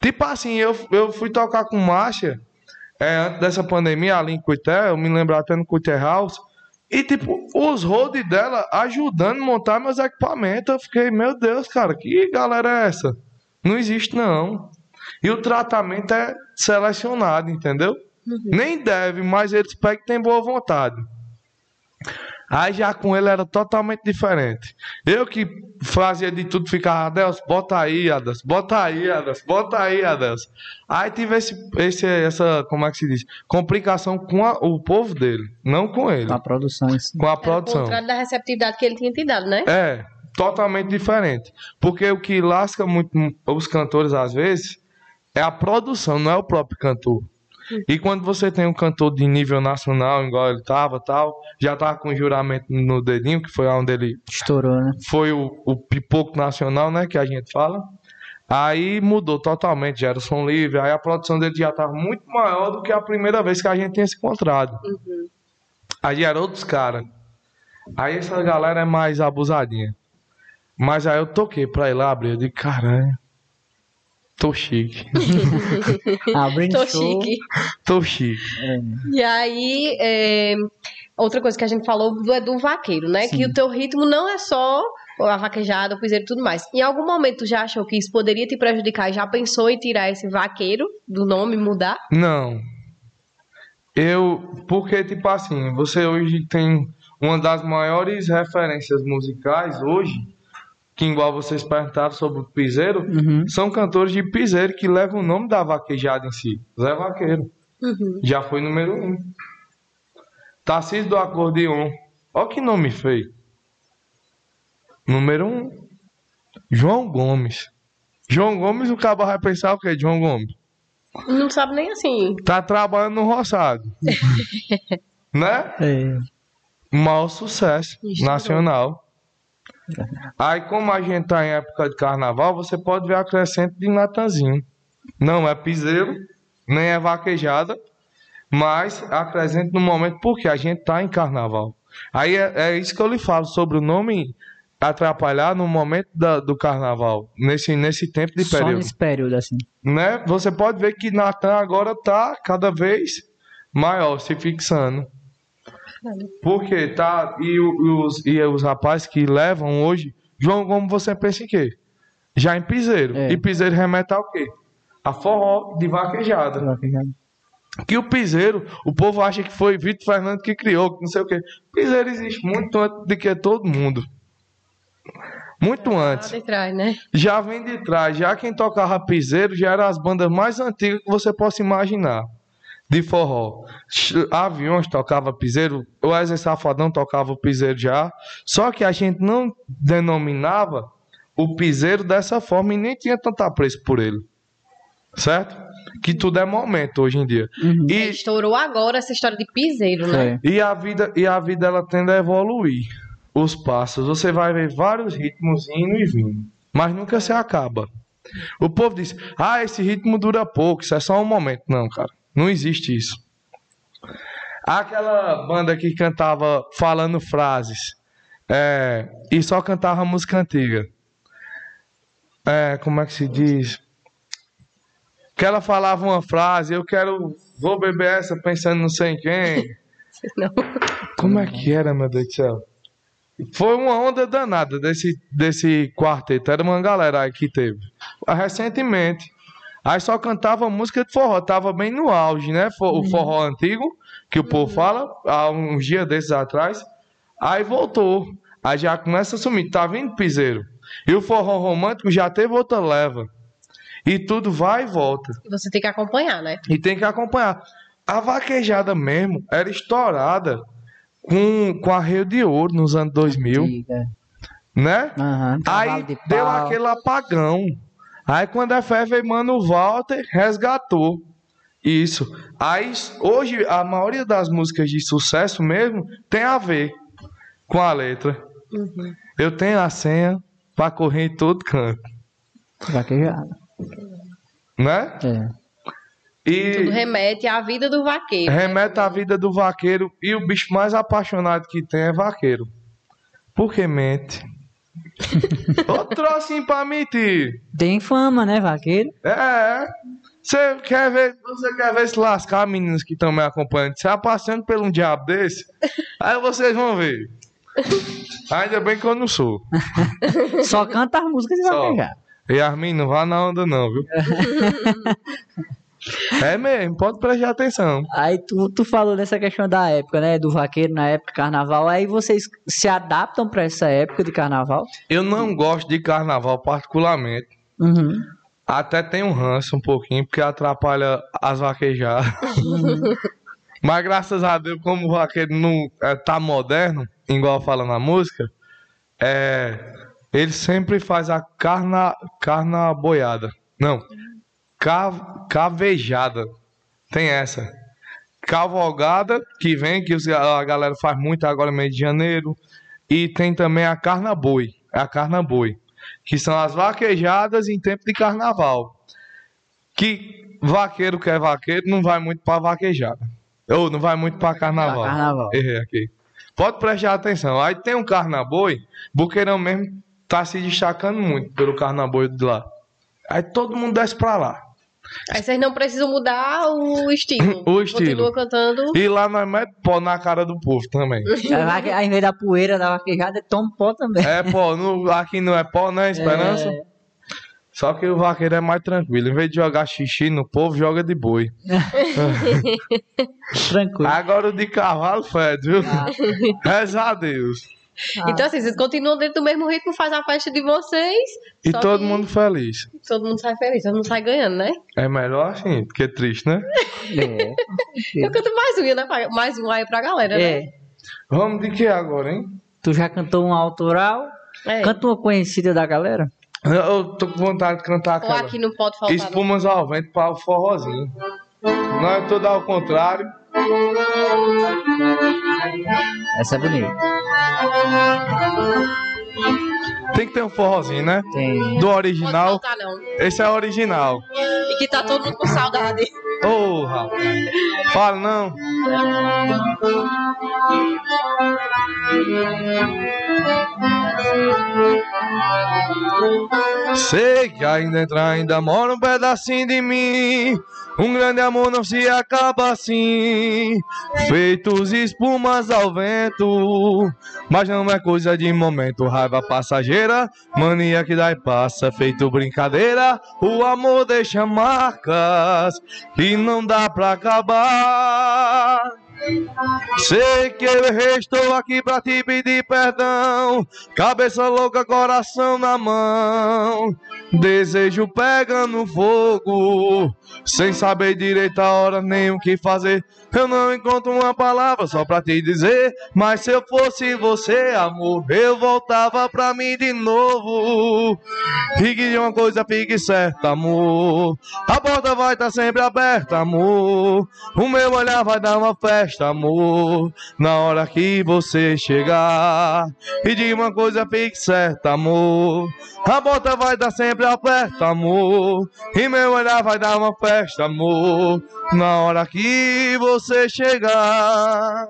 D: Tipo assim, eu, eu fui tocar com Márcia é, antes dessa pandemia, ali em Cuité, eu me lembro até no Cuité House. E, tipo, os road dela ajudando a montar meus equipamentos. Eu fiquei, meu Deus, cara, que galera é essa? Não existe, não. E o tratamento é selecionado, entendeu? Nem deve, mas eles pegam que tem boa vontade. Aí já com ele era totalmente diferente. Eu que fazia de tudo, ficava, Adelso, bota aí, Adelso, bota aí, Adelso, bota aí, Adelso. Aí tive esse, esse, essa, como é que se diz? Complicação com a- o povo dele, não com ele,
C: Com a produção
D: com a
B: Era o
D: produção.
B: contrário da receptividade que ele tinha te dado, né?
D: É, totalmente diferente. Porque o que lasca muito os cantores às vezes é a produção, não é o próprio cantor. E quando você tem um cantor de nível nacional, igual ele tava, tal, já tava com juramento no dedinho, que foi onde ele
C: Estourou, né?
D: foi o, o pipoco nacional, né, que a gente fala. Aí mudou totalmente, já era som livre, aí a produção dele já tava muito maior do que a primeira vez que a gente tinha se encontrado. Aí já era outros caras. Aí essa galera é mais abusadinha. Mas aí eu toquei pra ir lá abrir, eu digo, caralho, tô chique, *laughs*
C: Abrindo
B: Tô
C: show.
B: chique.
D: tô chique.
B: E aí, é, outra coisa que a gente falou do, é do vaqueiro, né? Que o teu ritmo não é só a vaquejada, o piseiro e tudo mais. Em algum momento tu já achou que isso poderia te prejudicar e já pensou em tirar esse vaqueiro do nome, mudar?
D: Não. Eu, porque tipo assim, você hoje tem uma das maiores referências musicais hoje, que igual vocês perguntaram sobre o piseiro,
C: Uhum.
D: são cantores de piseiro que levam o nome da vaquejada em si. Zé Vaqueiro. Já foi número um. Tarcísio do Acordeon. Olha que nome feio. Número um. João Gomes. João Gomes, o cabo vai pensar o que? João Gomes?
B: Não sabe nem assim.
D: Tá trabalhando no roçado. *laughs* né?
C: É.
D: Maior sucesso
B: Estourou.
D: nacional. Aí, como a gente tá em época de carnaval, você pode ver a crescente de Natanzinho. Não é piseiro, nem é vaquejada, mas acrescente no momento porque a gente tá em carnaval. Aí é, é isso que eu lhe falo sobre o nome atrapalhar no momento da- do carnaval, nesse, nesse tempo de
C: Só
D: período.
C: nesse período, assim.
D: Né? Você pode ver que Natan agora tá cada vez maior, se fixando. Porque tá. E, e os, e os rapazes que levam hoje, João, como você pensa em quê? Já em piseiro.
C: É.
D: E piseiro remete ao quê? A forró de vaquejada. Que o piseiro, o povo acha que foi Vitor Fernando que criou, que não sei o quê. Piseiro existe muito antes de que todo mundo. Muito
B: Lá
D: antes.
B: de trás, né?
D: Já vem de trás. Já quem tocava piseiro já eram as bandas mais antigas que você possa imaginar. De forró. Aviões tocava piseiro. O Wesley Safadão tocava o piseiro já. Só que a gente não denominava o piseiro dessa forma e nem tinha tanto apreço por ele. Certo? Que tudo é momento hoje em dia. E,
B: Estourou agora essa história de piseiro, né?
C: Foi.
D: e a vida, e a vida ela tende a evoluir. Os passos, você vai ver vários ritmos indo e vindo, mas nunca se acaba. O povo diz: "Ah, esse ritmo dura pouco, isso é só um momento". Não, cara, não existe isso. Aquela banda que cantava falando frases, é, e só cantava música antiga. É, como é que se diz? Que ela falava uma frase, eu quero, vou beber essa pensando não sei em quem. *laughs*
B: Não.
D: Como é que era, meu Deus do céu? Foi uma onda danada desse, desse quarteto. Era uma galera aí que teve. Recentemente. Aí só cantava música de forró. Tava bem no auge, né? Fo- O forró antigo, que o povo fala, há uns dias desses atrás. Aí voltou. Aí já começa a sumir. Tá vindo piseiro. E o forró romântico já teve outra leva. E tudo vai e volta.
B: Você tem que acompanhar, né?
D: E tem que acompanhar. A vaquejada mesmo era estourada com, com a Rio de Ouro nos anos 2000,
C: Antiga.
D: né?
C: Aham,
D: Aí
C: de
D: deu aquele apagão. Aí quando a fé veio, mano, o Walter resgatou. Isso. Aí hoje a maioria das músicas de sucesso mesmo tem a ver com a letra.
B: Uhum.
D: Eu tenho a senha pra correr em todo canto,
C: Vaquejada.
D: né?
C: É.
D: E
B: Tudo remete à vida do vaqueiro.
D: remete à vida do vaqueiro e o bicho mais apaixonado que tem é vaqueiro. Por que mente? Outro assim pra mentir.
C: Tem fama, né, vaqueiro?
D: É. Você quer ver, você quer ver se lascar, meninos que estão me acompanhando, se passando por um diabo desse? *laughs* Aí vocês vão ver. Ainda bem que eu não sou. *laughs*
C: Só canta as músicas de
D: Só.
C: vaquejada.
D: Yasmin, não vá na onda não, viu? *laughs* É mesmo, pode prestar atenção.
C: Aí tu, tu falou nessa questão da época, né? Do vaqueiro na época de carnaval. Aí vocês se adaptam pra essa época de carnaval?
D: Eu não gosto de carnaval particularmente.
C: Uhum.
D: Até tem um ranço um pouquinho, porque atrapalha as vaquejadas. *laughs* Mas graças a Deus, como o vaqueiro não é, tá moderno, igual fala na música, é, ele sempre faz a carna, carna boiada. Não, cavejada. Tem essa. Cavalgada, que vem, que a galera faz muito agora no mês de janeiro. E tem também a carna boi. É a carna boi que são as vaquejadas em tempo de carnaval. Que vaqueiro que é vaqueiro não vai muito pra vaquejada. Ou não vai muito pra carnaval.
C: Carnaval.
D: Errei aqui. Pode prestar atenção. Aí tem um carnaboi, Buqueirão mesmo tá se destacando muito pelo carnaboi de lá. Aí todo mundo desce pra lá.
B: Aí vocês não precisam mudar o estilo. *laughs*
D: O estilo.
B: Continua cantando.
D: E lá nós mete pó na cara do povo também. *laughs*
C: Aí, em vez da poeira da vaquejada, toma pó também.
D: É pó, no- aqui não é pó, né? Esperança.
C: É.
D: Só que o vaqueiro é mais tranquilo. Em vez de jogar xixi no povo, joga de boi. *laughs*
C: Tranquilo.
D: Agora o de cavalo fede, viu? Reza a Deus.
B: Então, assim, vocês continuam dentro do mesmo ritmo, faz a festa de vocês.
D: E todo
B: que
D: mundo feliz.
B: Todo mundo sai feliz, todo mundo sai ganhando, né?
D: É melhor assim, porque é triste, né? *laughs*
C: É.
B: Eu canto mais um, né? Mais um aí pra galera, né?
C: É.
D: Vamos de que agora, hein?
C: Tu já cantou um autoral?
B: É.
C: Canta uma conhecida da galera?
D: Eu- tô com vontade de cantar
B: Ou
D: aquela.
B: aqui não pode faltar. não.
D: Espumas ao vento para o forrozinho. Não é tudo ao contrário.
C: Essa é bonita.
D: Tem que ter um forrozinho, né?
C: Tem.
D: Do
B: Pode
D: original.
B: faltar, não.
D: Esse é o original.
B: E que tá todo mundo com saudade.
D: Ô, rapaz. Fala não. Sei que ainda entra, ainda mora um pedacinho de mim. Um grande amor não se acaba assim, feitos espumas ao vento. Mas não é coisa de momento, raiva passageira, mania que dá e passa, feito brincadeira. O amor deixa marcas e não dá pra acabar. Sei que eu estou aqui pra te pedir perdão. Cabeça louca, coração na mão. Desejo pega no fogo, sem saber direito a hora nem o que fazer. Eu não encontro uma palavra só pra te dizer. Mas se eu fosse você, amor, eu voltava pra mim de novo. Fique de uma coisa, fique certa, amor. A porta vai estar sempre aberta, amor. O meu olhar vai dar uma festa, amor. Na hora que você chegar. E de uma coisa, fique certa, amor. A porta vai estar sempre aperta, amor. E meu olhar vai dar uma festa, amor. Na hora que você chegar.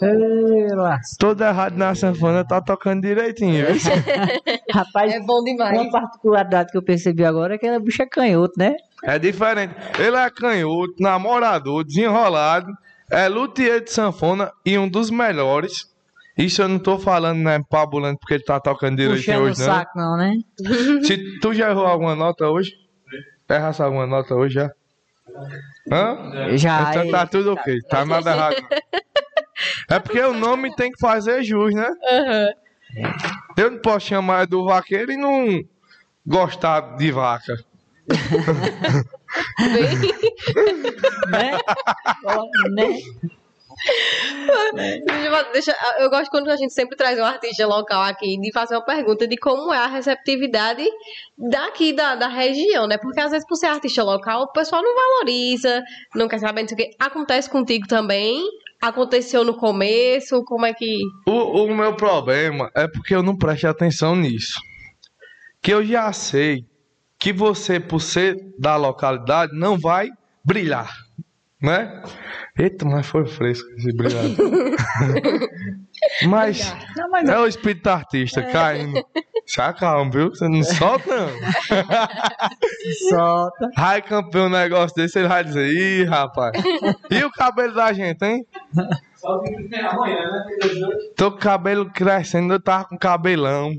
C: Ela.
D: Todo errado na sanfona tá tocando direitinho? *laughs*
C: Rapaz,
B: É bom demais.
C: uma particularidade que eu percebi agora é que ela bicha é canhoto, né?
D: É diferente. Ele é canhoto, namorador, desenrolado, é luthier de sanfona e um dos melhores. Isso eu não tô falando, né, pabulando porque ele tá tocando direitinho
C: Puxando o
D: hoje, não.
C: saco, não, né? *laughs*
D: Se tu já errou alguma nota hoje? Errasse alguma nota hoje já? Hã?
C: Já
D: Então
C: é-
D: tá tudo ok, tá nada errado. não. É porque o nome tem que fazer jus, né?
B: Aham.
D: Eu não posso chamar do vaqueiro e não gostar de vaca. *laughs* *laughs*
C: né? né?
B: Deixa eu- deixa- eu gosto quando a gente sempre traz um artista local aqui de fazer uma pergunta de como é a receptividade daqui da, da região, né? Porque às vezes por ser artista local, o pessoal não valoriza, não quer saber, não sei o quê. Acontece contigo também? Aconteceu no começo? Como é que.
D: O, o meu problema é porque eu não presto atenção nisso. Que eu já sei que você, por ser da localidade, não vai brilhar, né? Eita, mas foi fresco esse *laughs* mas
C: Não, mas
D: é o espírito artista caindo. Se acalma, viu? Você não solta, não. *laughs*
C: solta.
D: Vai campeão um negócio desse, ele vai dizer, ih, rapaz. E o cabelo da gente, hein?
E: Só que tem amanhã, né?
D: Tô com o cabelo crescendo, eu tava com cabelão.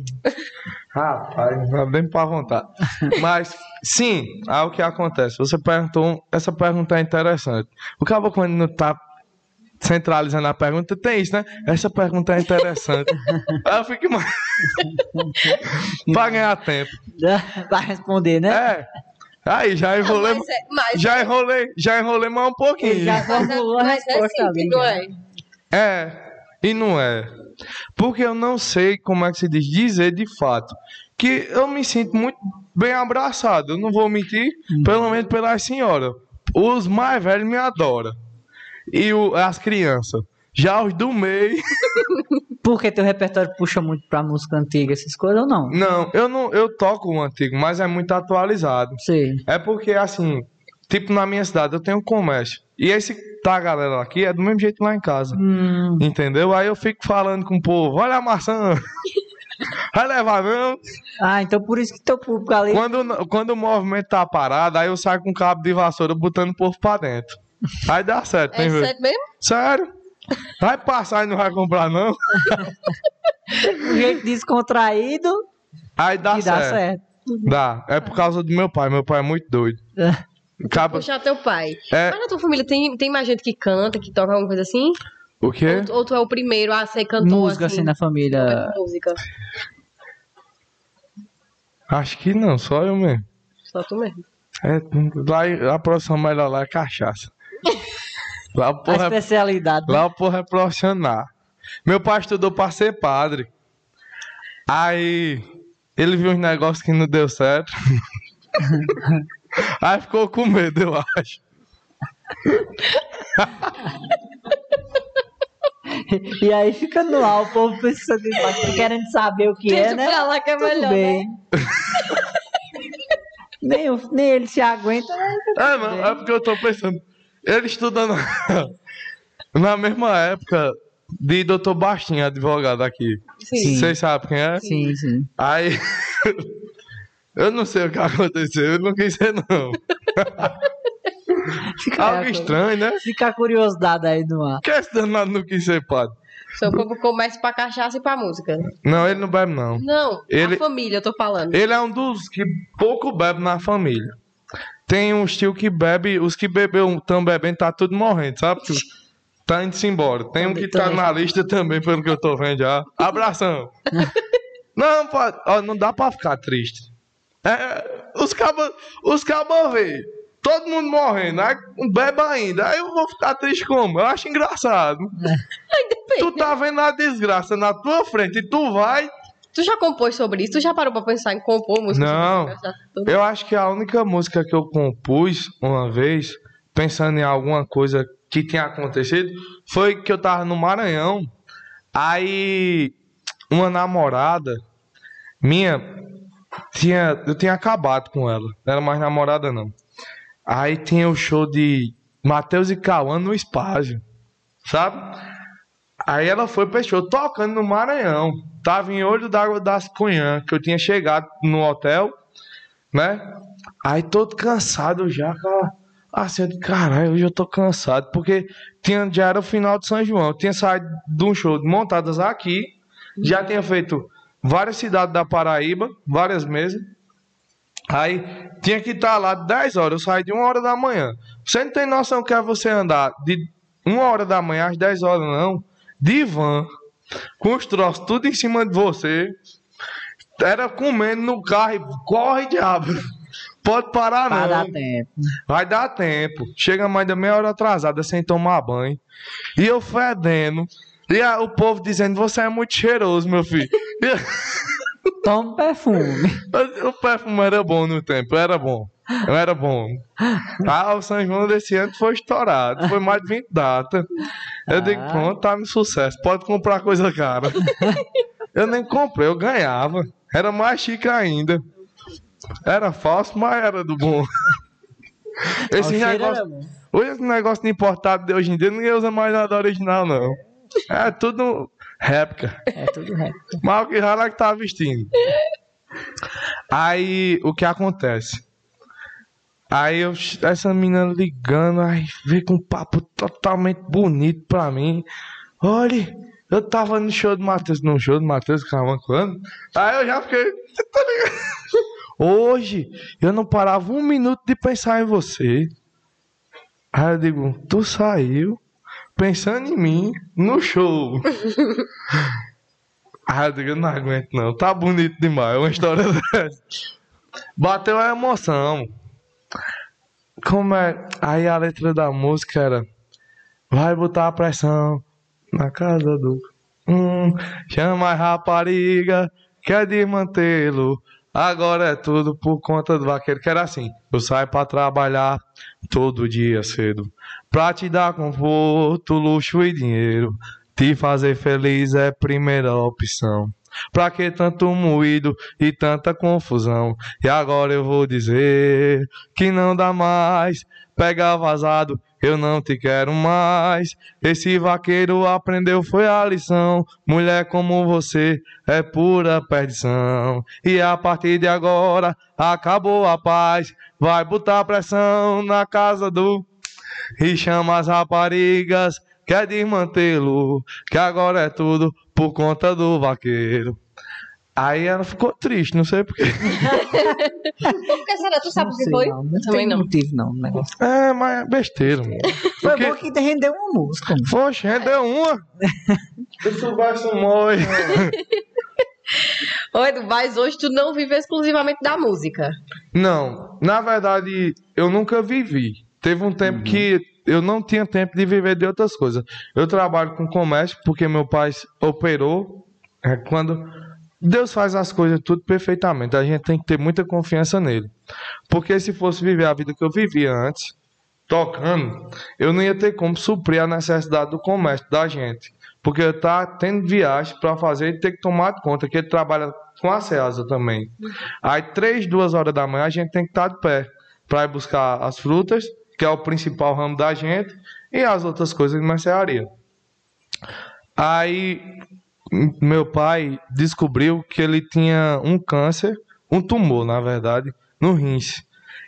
D: Rapaz, não dá nem pra vontade. *laughs* Mas, sim, é o que acontece. Você perguntou, essa pergunta é interessante. O cabo quando não tá centralizando a pergunta, tem isso, né? Essa pergunta é interessante. *laughs* Aí eu fico mais... *laughs* pra ganhar tempo.
C: Vai responder, né?
D: É. Aí, já enrolei...
B: Mas é, mas,
D: Já enrolei, já enrolei mais um pouquinho.
C: Ele já
B: mas é,
C: formulou a
B: mas é simples, não é?
D: É, e não é. Porque eu não sei como é que se diz dizer de fato. Que eu me sinto muito bem abraçado. Eu não vou mentir, pelo menos pelas senhoras. Os mais velhos me adoram. E o- as crianças. Já os do meio. *laughs*
C: Porque teu repertório puxa muito pra música antiga, essas coisas ou não?
D: Não, eu não eu toco o antigo, mas é muito atualizado.
C: Sei.
D: É porque, assim, tipo, na minha cidade eu tenho um comércio. E esse tá, galera, aqui é do mesmo jeito lá em casa.
C: Hum,
D: Entendeu? Aí eu fico falando com o povo, olha a maçã. *laughs* Vai levar não.
C: Ah, então por isso que teu público ali.
D: Quando, quando o movimento tá parado, aí eu saio com um cabo de vassoura botando o povo pra dentro. Aí dá certo,
B: É
D: tem ver.
B: sério mesmo?
D: Sério? Vai passar e não vai comprar, não? *laughs*
C: Um jeito descontraído
D: Aí dá
C: e dá
D: certo.
C: certo.
D: Dá. É por causa do meu pai. Meu pai é muito doido. Cabo...
B: Puxar teu pai.
D: É.
B: Mas na tua família tem, tem mais gente que canta, que toca alguma coisa assim?
D: O quê?
B: Ou, tu- ou tu é o primeiro a ser cantor
C: Música assim
B: assim?
C: na família.
B: Música.
D: Acho que não, só eu mesmo.
B: Só tu mesmo.
D: É, lá, a produção melhor lá é cachaça. *laughs* Lá o
C: A
D: porra é
C: especialidade. né?
D: Lá o porra é profissional. Meu pai estudou pra ser padre. Aí ele viu uns negócios que não deu certo. *laughs* Aí ficou com medo, eu acho.
C: E aí fica no ar, o povo pensando, em- querendo saber o que
B: Deixa
C: é, né?
B: pra lá que é
C: Tudo
B: melhor,
C: bem. *laughs* nem, o- nem ele se aguenta, né?
D: É, não, é porque eu tô pensando. Ele estudando. *laughs* na mesma época de Dr. Bastinho, advogado aqui.
B: Sim.
D: Vocês sabem quem é?
C: Sim, sim.
D: Aí. *laughs* eu não sei o que aconteceu, eu não quis ser, não. *laughs*
C: Fica,
D: Algo estranho, né?
C: fica a curiosidade aí no ar.
D: Que esse danado não quis ser padre?
B: Seu povo começa pra cachaça e pra música.
D: Não, ele não bebe, não.
B: Não,
D: Ele-
B: a família, eu tô falando.
D: Ele é um dos que pouco bebe na família. Tem uns tio que bebe, os que bebeu tão bebendo, tá tudo morrendo, sabe? tio? Tá indo-se embora. Tem um que tá na lista também, pelo que eu tô vendo já. Abração. *laughs* não, pode, ó, não dá pra ficar triste. É, os cabos, os cabos vê. Todo mundo morrendo, aí bebe ainda. Aí eu vou ficar triste como? Eu acho engraçado. *laughs* Tu tá vendo a desgraça na tua frente e tu vai
B: Tu já compôs sobre isso? Tu já parou pra pensar em compor música?
D: Não. Eu acho que a única música que eu compus uma vez, pensando em alguma coisa que tinha acontecido, foi que eu tava no Maranhão. Aí uma namorada minha tinha, eu tinha acabado com ela. Não era mais namorada não. Aí tinha o show de Matheus e Cauã no Espágio, sabe? Aí ela foi pro show tocando no Maranhão. Tava em Olho d'Água das Cunhã, que eu tinha chegado no hotel, né? Aí todo cansado já, cara. Assim, caralho, hoje eu tô cansado, porque tinha, já era o final de São João. Eu tinha saído de um show de montadas aqui, já tinha feito várias cidades da Paraíba, várias mesas. Aí tinha que estar lá 10 horas, eu saí de 1 hora da manhã. Você não tem noção que é você andar de 1 hora da manhã às 10 horas, não. De van, com os troços tudo em cima de você. Era comendo no carro e corre, diabo. Pode parar, não.
C: dar tempo.
D: Vai dar tempo. Chega mais da meia hora atrasada sem tomar banho. E eu fedendo. E a- o povo dizendo, você é muito cheiroso, meu filho. *laughs*
C: Toma perfume.
D: o perfume era bom no tempo, era bom. Eu era bom. Ah, o São João desse ano foi estourado. Foi mais de 20 datas. Eu digo,
C: Ah.
D: pronto, tá no sucesso. Pode comprar coisa cara. Eu nem comprei, eu ganhava. Era mais chique ainda. Era falso, mas era do bom. Esse negócio, hoje esse negócio de importado de hoje em dia ninguém usa mais nada original, não. É tudo réplica.
C: É tudo reto.
D: Mal que rala que tá vestindo. Aí, o que acontece? Aí, eu, essa menina ligando, aí veio com um papo totalmente bonito pra mim. Olha, eu tava no show do Matheus, no show do Matheus, quando? Aí eu já fiquei, *laughs* "Você tá ligado? Hoje, eu não parava um minuto de pensar em você. Aí eu digo, tu saiu pensando em mim no show. *laughs* Ah, eu digo, não aguento não. Tá bonito demais, uma história *laughs* dessa. Bateu a emoção. Como é? Aí a letra da música era Vai botar pressão na casa do... Hum, chama a rapariga, quer desmantê-lo. Agora é tudo por conta do vaqueiro. Que era assim, eu saio pra trabalhar todo dia cedo. Pra te dar conforto, luxo e dinheiro. Te fazer feliz é primeira opção. Pra que tanto moído e tanta confusão? E agora eu vou dizer que não dá mais. Pega vazado, eu não te quero mais. Esse vaqueiro aprendeu foi a lição. Mulher como você é pura perdição. E a partir de agora acabou a paz. Vai botar pressão na casa do e chama as raparigas, quer desmantê-lo, que agora é tudo por conta do vaqueiro. Aí ela ficou triste, não sei porquê.
B: Por que será? Tu sabe o que
C: sei
B: foi?
C: Não, não
B: Eu também não.
C: motivo não, o negócio.
D: É, mas é besteira, mano.
C: Foi
D: Porque-
C: bom que rendeu uma música. mano.
D: Poxa, rendeu uma. *laughs* Isso vai sumoi.
B: Ô, Edu, mas hoje tu não vive exclusivamente da música.
D: Não, na verdade, eu nunca vivi. Teve um tempo que eu não tinha tempo de viver de outras coisas. Eu trabalho com comércio porque meu pai operou. É quando Deus faz as coisas tudo perfeitamente. A gente tem que ter muita confiança nele. Porque se fosse viver a vida que eu vivia antes, tocando, eu não ia ter como suprir a necessidade do comércio da gente. Porque eu tá tendo viagem para fazer e ter que tomar conta que ele trabalha com a Ceasa também. Aí, três, duas horas da manhã, a gente tem que estar de pé para ir buscar as frutas, que é o principal ramo da gente, e as outras coisas de mercearia. Aí meu pai descobriu que ele tinha um câncer, um tumor, na verdade, no rins.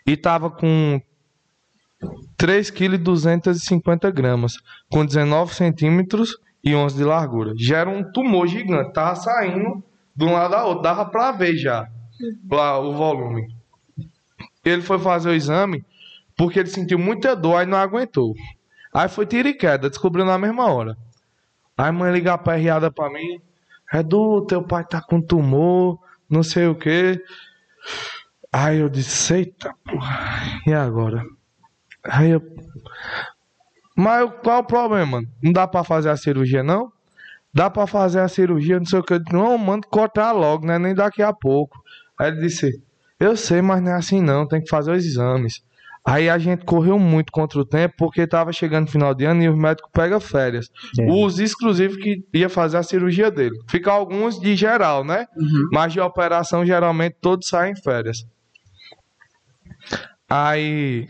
D: E tava com 3,250 kg, gramas, com 19 centímetros e 11 de largura. Já era um tumor gigante, tava saindo de um lado a outro, dava pra ver já lá, o volume. Ele foi fazer o exame porque ele sentiu muita dor e não aguentou. Aí foi tiro e queda, descobriu na mesma hora. Aí mãe liga a perreada pra mim. Edu, teu pai tá com tumor, não sei o que. Aí eu disse, eita, porra, e agora? Aí eu. Mas qual o problema? Não dá pra fazer a cirurgia, não? Dá pra fazer a cirurgia, não sei o que. Eu disse, Não, manda cortar logo, né? Nem daqui a pouco. Aí ele disse, eu sei, mas não é assim não, tem que fazer os exames. Aí a gente correu muito contra o tempo, porque tava chegando final de ano e os médicos pegam férias.
C: É.
D: Os exclusivos que ia fazer a cirurgia dele. Fica alguns de geral, né?
C: Uhum.
D: Mas de operação, geralmente, todos saem em férias. Aí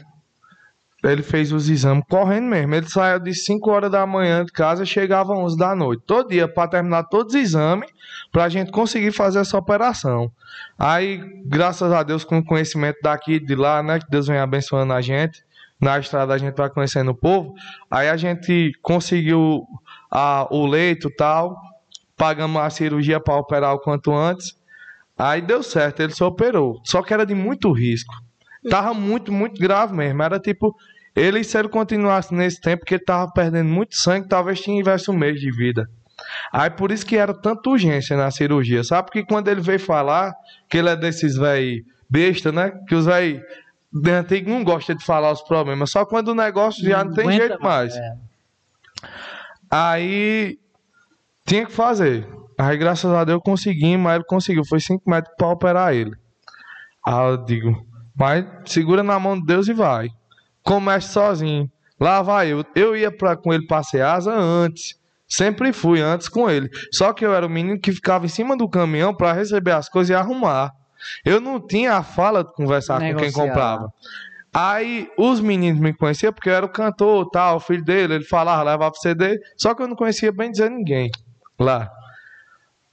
D: ele fez os exames correndo mesmo. Ele saiu de 5 horas da manhã de casa, chegava às 11 da noite. Todo dia para terminar todos os exames, para a gente conseguir fazer essa operação. Aí, graças a Deus, com o conhecimento daqui e de lá, né? Que Deus vem abençoando a gente. Na estrada a gente vai conhecendo o povo. Aí a gente conseguiu a, o leito e tal. Pagamos a cirurgia para operar o quanto antes. Aí deu certo, ele se operou. Só que era de muito risco. Tava muito, muito grave mesmo. Era tipo, ele se ele continuasse nesse tempo, que ele tava perdendo muito sangue, talvez tivesse um mês de vida. Aí por isso que era tanta urgência na cirurgia, sabe? Porque quando ele veio falar que ele é desses véi besta, né? Que os véi de antigo não gostam de falar os problemas, só quando o negócio já não, tem
C: aguenta
D: jeito mais.
C: É.
D: Aí tinha que fazer. Aí graças a Deus conseguimos, mas ele conseguiu. Foi cinco médicos para operar ele. Aí eu digo, mas segura na mão de Deus e vai. Comece sozinho. Lá vai eu. Eu ia pra, com ele pra Ceasa antes. Sempre fui antes com ele. Só que eu era o menino que ficava em cima do caminhão para receber as coisas e arrumar. Eu não tinha a fala de conversar com quem
C: Negociar.
D: comprava. Aí os meninos me conheciam porque eu era o cantor, tal, o filho dele, ele falava, levava pro CD, só que eu não conhecia bem dizer ninguém lá.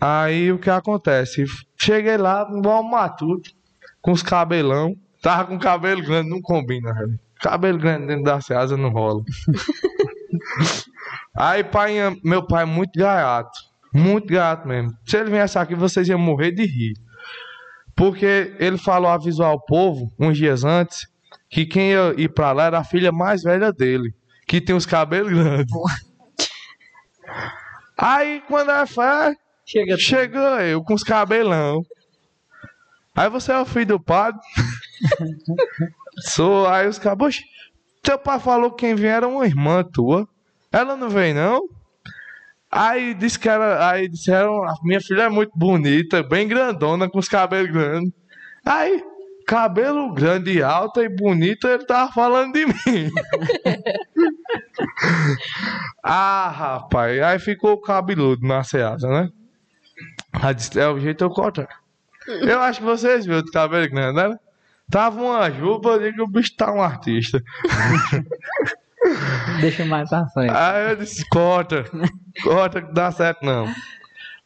D: Aí o que acontece? Cheguei lá, igual um matuto, com os cabelão, tava com cabelo grande, não combina, velho. Cabelo grande dentro da casa não rola. *laughs* Aí pai, meu pai é muito gaiato, muito gaiato mesmo. Se ele viesse aqui, vocês iam morrer de rir. Porque ele falou, avisou ao povo, uns dias antes, que quem ia ir pra lá era a filha mais velha dele, que tem os cabelos grandes. Aí, quando é fé,
C: Chega
D: chega eu com os cabelão. Aí você é o filho do padre? Sou, aí os cabos. Teu pai falou que quem vinha era uma irmã tua. Ela não veio, não? Aí disse que era. Aí disseram, a minha filha é muito bonita, bem grandona, com os cabelos grandes. Aí, cabelo grande, alta e bonita, ele tava falando de mim. *laughs* ah, rapaz, aí ficou cabeludo na seasa, né? Aí disse, é o jeito eu cortar. Eu acho que vocês viram do cabelo grande, né? Tava uma juba, eu digo, o bicho tá um artista. *laughs*
C: Deixa mais pra frente.
D: Aí eu disse, corta, corta que dá certo não.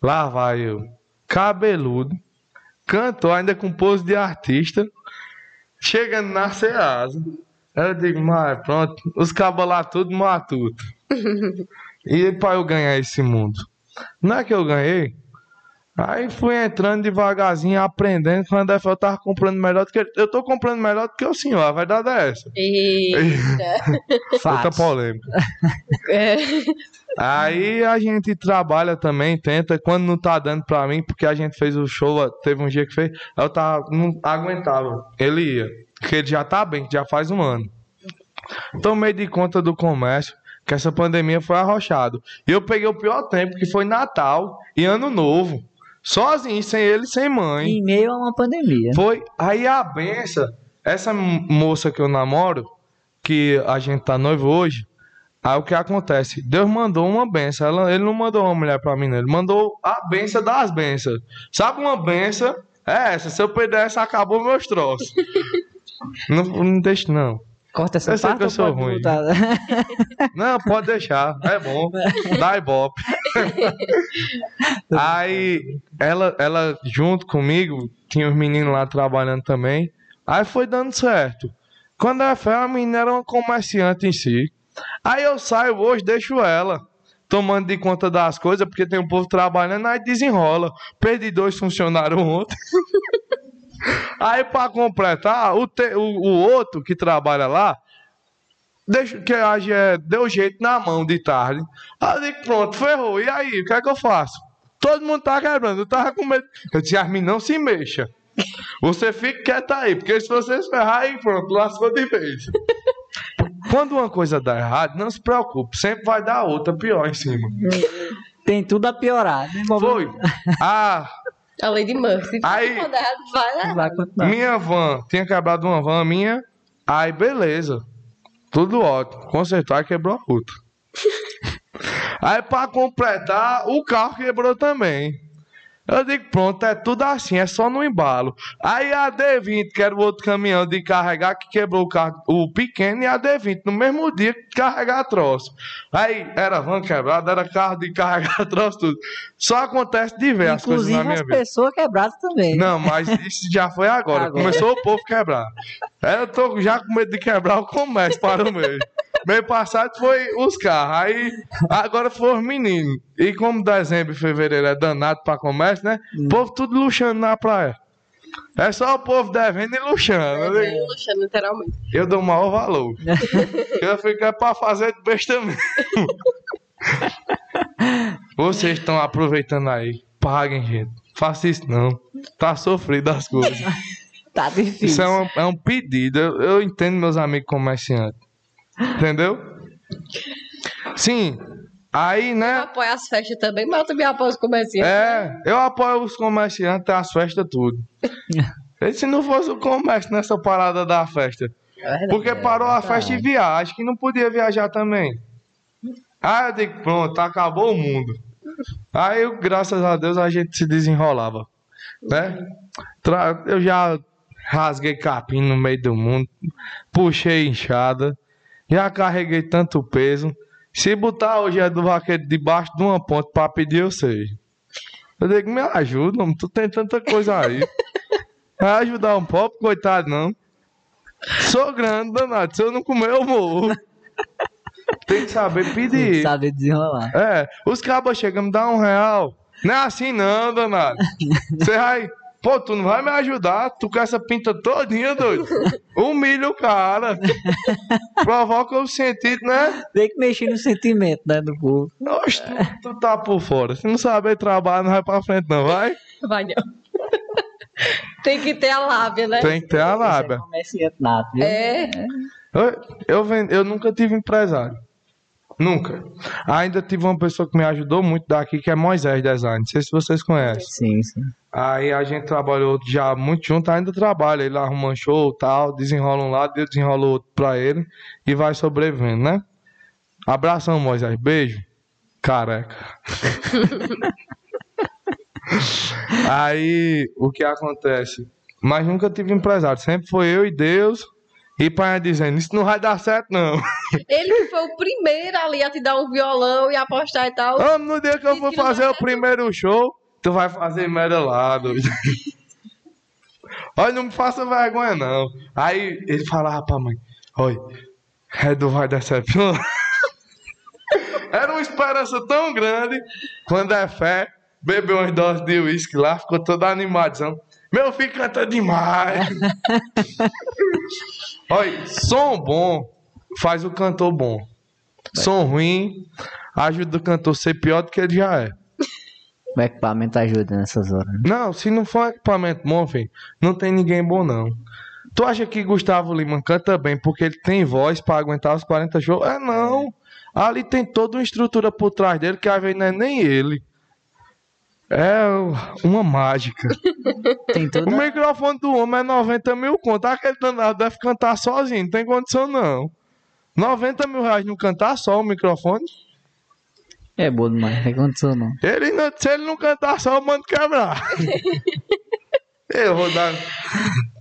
D: Lá vai eu, cabeludo, cantor ainda com pose de artista, chegando na Ceasa. Eu digo, mas pronto, os cabos lá tudo matuto. *laughs* e pra eu ganhar esse mundo? Não é que eu ganhei? Aí fui entrando devagarzinho, aprendendo. Quando eu tava comprando melhor do que. Eu tô comprando melhor do que o senhor, a verdade é essa.
B: Eita. *laughs*
C: Fatos.
D: polêmica. *laughs*
B: É.
D: Aí a gente trabalha também, tenta, quando não tá dando pra mim, porque a gente fez o show, teve um dia que fez, eu tava, não aguentava, ele ia, porque ele já tá bem, já faz um ano. Tomei de conta do comércio, que essa pandemia foi arrochado. E eu peguei o pior tempo, que foi Natal e Ano Novo, sozinho, sem ele e sem mãe.
C: Em meio a uma pandemia.
D: Foi. Aí a benção, essa moça que eu namoro, que a gente tá noivo hoje, aí o que acontece? Deus mandou uma benção. Ela, ele não mandou uma mulher pra mim, não. Ele mandou a benção das bênçãos. Sabe uma benção? É essa. Se eu perder essa, acabou meus troços. *laughs* não, não deixa, não.
C: Corta essa
D: Eu
C: parte
D: que eu
C: ou
D: sou ruim.
C: botar? *laughs*
D: Não, pode deixar. É bom. *laughs* Dá ibope. *laughs* Aí, ela, ela junto comigo, tinha os meninos lá trabalhando também. Aí foi dando certo. Quando ela foi, a menina era uma comerciante em si. Aí eu saio hoje, deixo ela. Tomando de conta das coisas, porque tem um povo trabalhando, aí desenrola. Perdi dois funcionários ontem. Aí, pra completar, o, te- o, o outro que trabalha lá, deixa, que a Gé deu jeito na mão de tarde. Aí pronto, ferrou. E aí, o que é que eu faço? Todo mundo tá quebrando, eu tava com medo. Eu disse, Armin, não se mexa. Você fica quieto aí, porque se você ferrar, aí pronto, lascou de vez. *laughs* Quando uma coisa dá errado, não se preocupe, sempre vai dar outra pior em cima.
C: Tem tudo a piorar, né?
D: Foi. *laughs* Ah,
B: A Lady Murphy.
D: Aí-
B: errado, vai lá.
C: Vai
D: minha van, tinha quebrado uma van minha, aí beleza. Tudo ótimo. Consertou, aí quebrou a outra. *laughs* Aí pra completar, o carro quebrou também. Eu digo, pronto, é tudo assim, é só no embalo. Aí a D20, que era o outro caminhão de carregar, que quebrou o carro, o pequeno, e a D20, no mesmo dia, carregar troço. Aí era van quebrada, era carro de carregar *laughs* troço, tudo. Só acontece de ver as coisas
C: Inclusive
D: na minha
C: as
D: vida.
C: pessoas quebradas também.
D: Não, mas isso já foi agora. *laughs*
C: Agora.
D: Começou o povo quebrar. Eu tô já com medo de quebrar o comércio para o meio. Mês passado foi os carros, aí agora foi os meninos. E como dezembro e fevereiro é danado para comércio, né? O povo tudo luxando na praia. É só o povo devendo e luxando. Eu, digo,
B: Luxando, literalmente.
D: eu dou o maior valor. *laughs* eu fico é pra fazer de besta mesmo. Vocês estão aproveitando aí. Paguem, gente. Faça isso não. Tá sofrido as coisas. *laughs*
C: Tá difícil.
D: Isso é um, é um pedido. Eu, eu entendo meus amigos comerciantes. Entendeu? Sim. Aí,
B: Eu
D: né?
B: apoio as festas também, mas eu também apoio os comerciantes.
D: É, eu apoio os comerciantes, as festas, tudo. *laughs* E se não fosse o comércio nessa parada da festa?
B: É.
D: Porque parou a festa e viagem, que não podia viajar também. Aí eu digo, pronto, acabou o mundo. Aí, eu, graças a Deus, a gente se desenrolava. Né? Eu já rasguei capim no meio do mundo, puxei enxada, já carreguei tanto peso. Se botar hoje é do vaqueiro debaixo de uma ponte pra pedir, eu sei. Eu digo, me ajuda, homem, tu tem tanta coisa aí. *laughs* Vai ajudar um pobre, coitado, não. Sou grande, danado. Se eu não comer, eu morro. Tem que saber
C: Tem que
D: pedir.
C: saber desenrolar.
D: É, os cabas chegam, me dá um real. Não é assim não, danado. *laughs* Você vai. Pô, tu não vai me ajudar? Tu com essa pinta todinha, doido. *laughs* Humilha o cara. Provoca o sentido, né?
C: Tem que mexer no sentimento, né, do povo.
D: Oxe, tu, tu tá por fora. Se não saber trabalhar, não vai pra frente, não, vai?
B: Vai não. Tem que ter a lábia, né?
D: Tem que ter a
C: é
D: lábia.
B: É.
D: Eu, eu, vend- eu nunca tive empresário. Nunca. Ainda tive uma pessoa que me ajudou muito daqui, que é Moisés Design. Não sei se vocês conhecem.
C: Sim, sim.
D: Aí a gente trabalhou já muito junto, ainda trabalha. Ele arruma show tal, desenrola um lado, eu desenrolo outro pra ele e vai sobrevivendo, né? Abração, Moisés. Beijo. Careca. *laughs* Aí o que acontece? Mas nunca tive empresário, sempre foi eu e Deus. E pai dizendo, isso não vai dar certo, não. *laughs*
B: Ele foi o primeiro ali a te dar um violão e apostar e tal.
D: Vamos no dia que eu for
B: não
D: fazer o primeiro show, tu vai fazer merda lá, doido. *laughs* Olha, não me faça vergonha, não. Aí ele falava pra mãe, olha, Edu vai decepcionar. *laughs* Era uma esperança tão grande. Quando é fé, bebeu umas doses de uísque lá, ficou todo animadzão. Meu filho canta demais. *laughs* Olha, som bom faz o cantor bom. Som ruim ajuda o cantor a ser pior do que ele já é.
C: O equipamento ajuda nessas horas. né?
D: Não, se não for equipamento bom, filho, não tem ninguém bom, não. Tu acha que Gustavo Lima canta bem porque ele tem voz pra aguentar os 40 shows? É não. Ali tem toda uma estrutura por trás dele que às vezes não é nem ele. É uma mágica. *laughs*
C: Tem tudo.
D: O microfone do homem é 90 mil conto. Aquele danado deve cantar sozinho, não tem condição não. 90 mil reais não cantar só o microfone?
C: É bom demais, não tem condição não.
D: Ele não, se ele não cantar só, eu mando quebrar. *laughs* eu vou dar.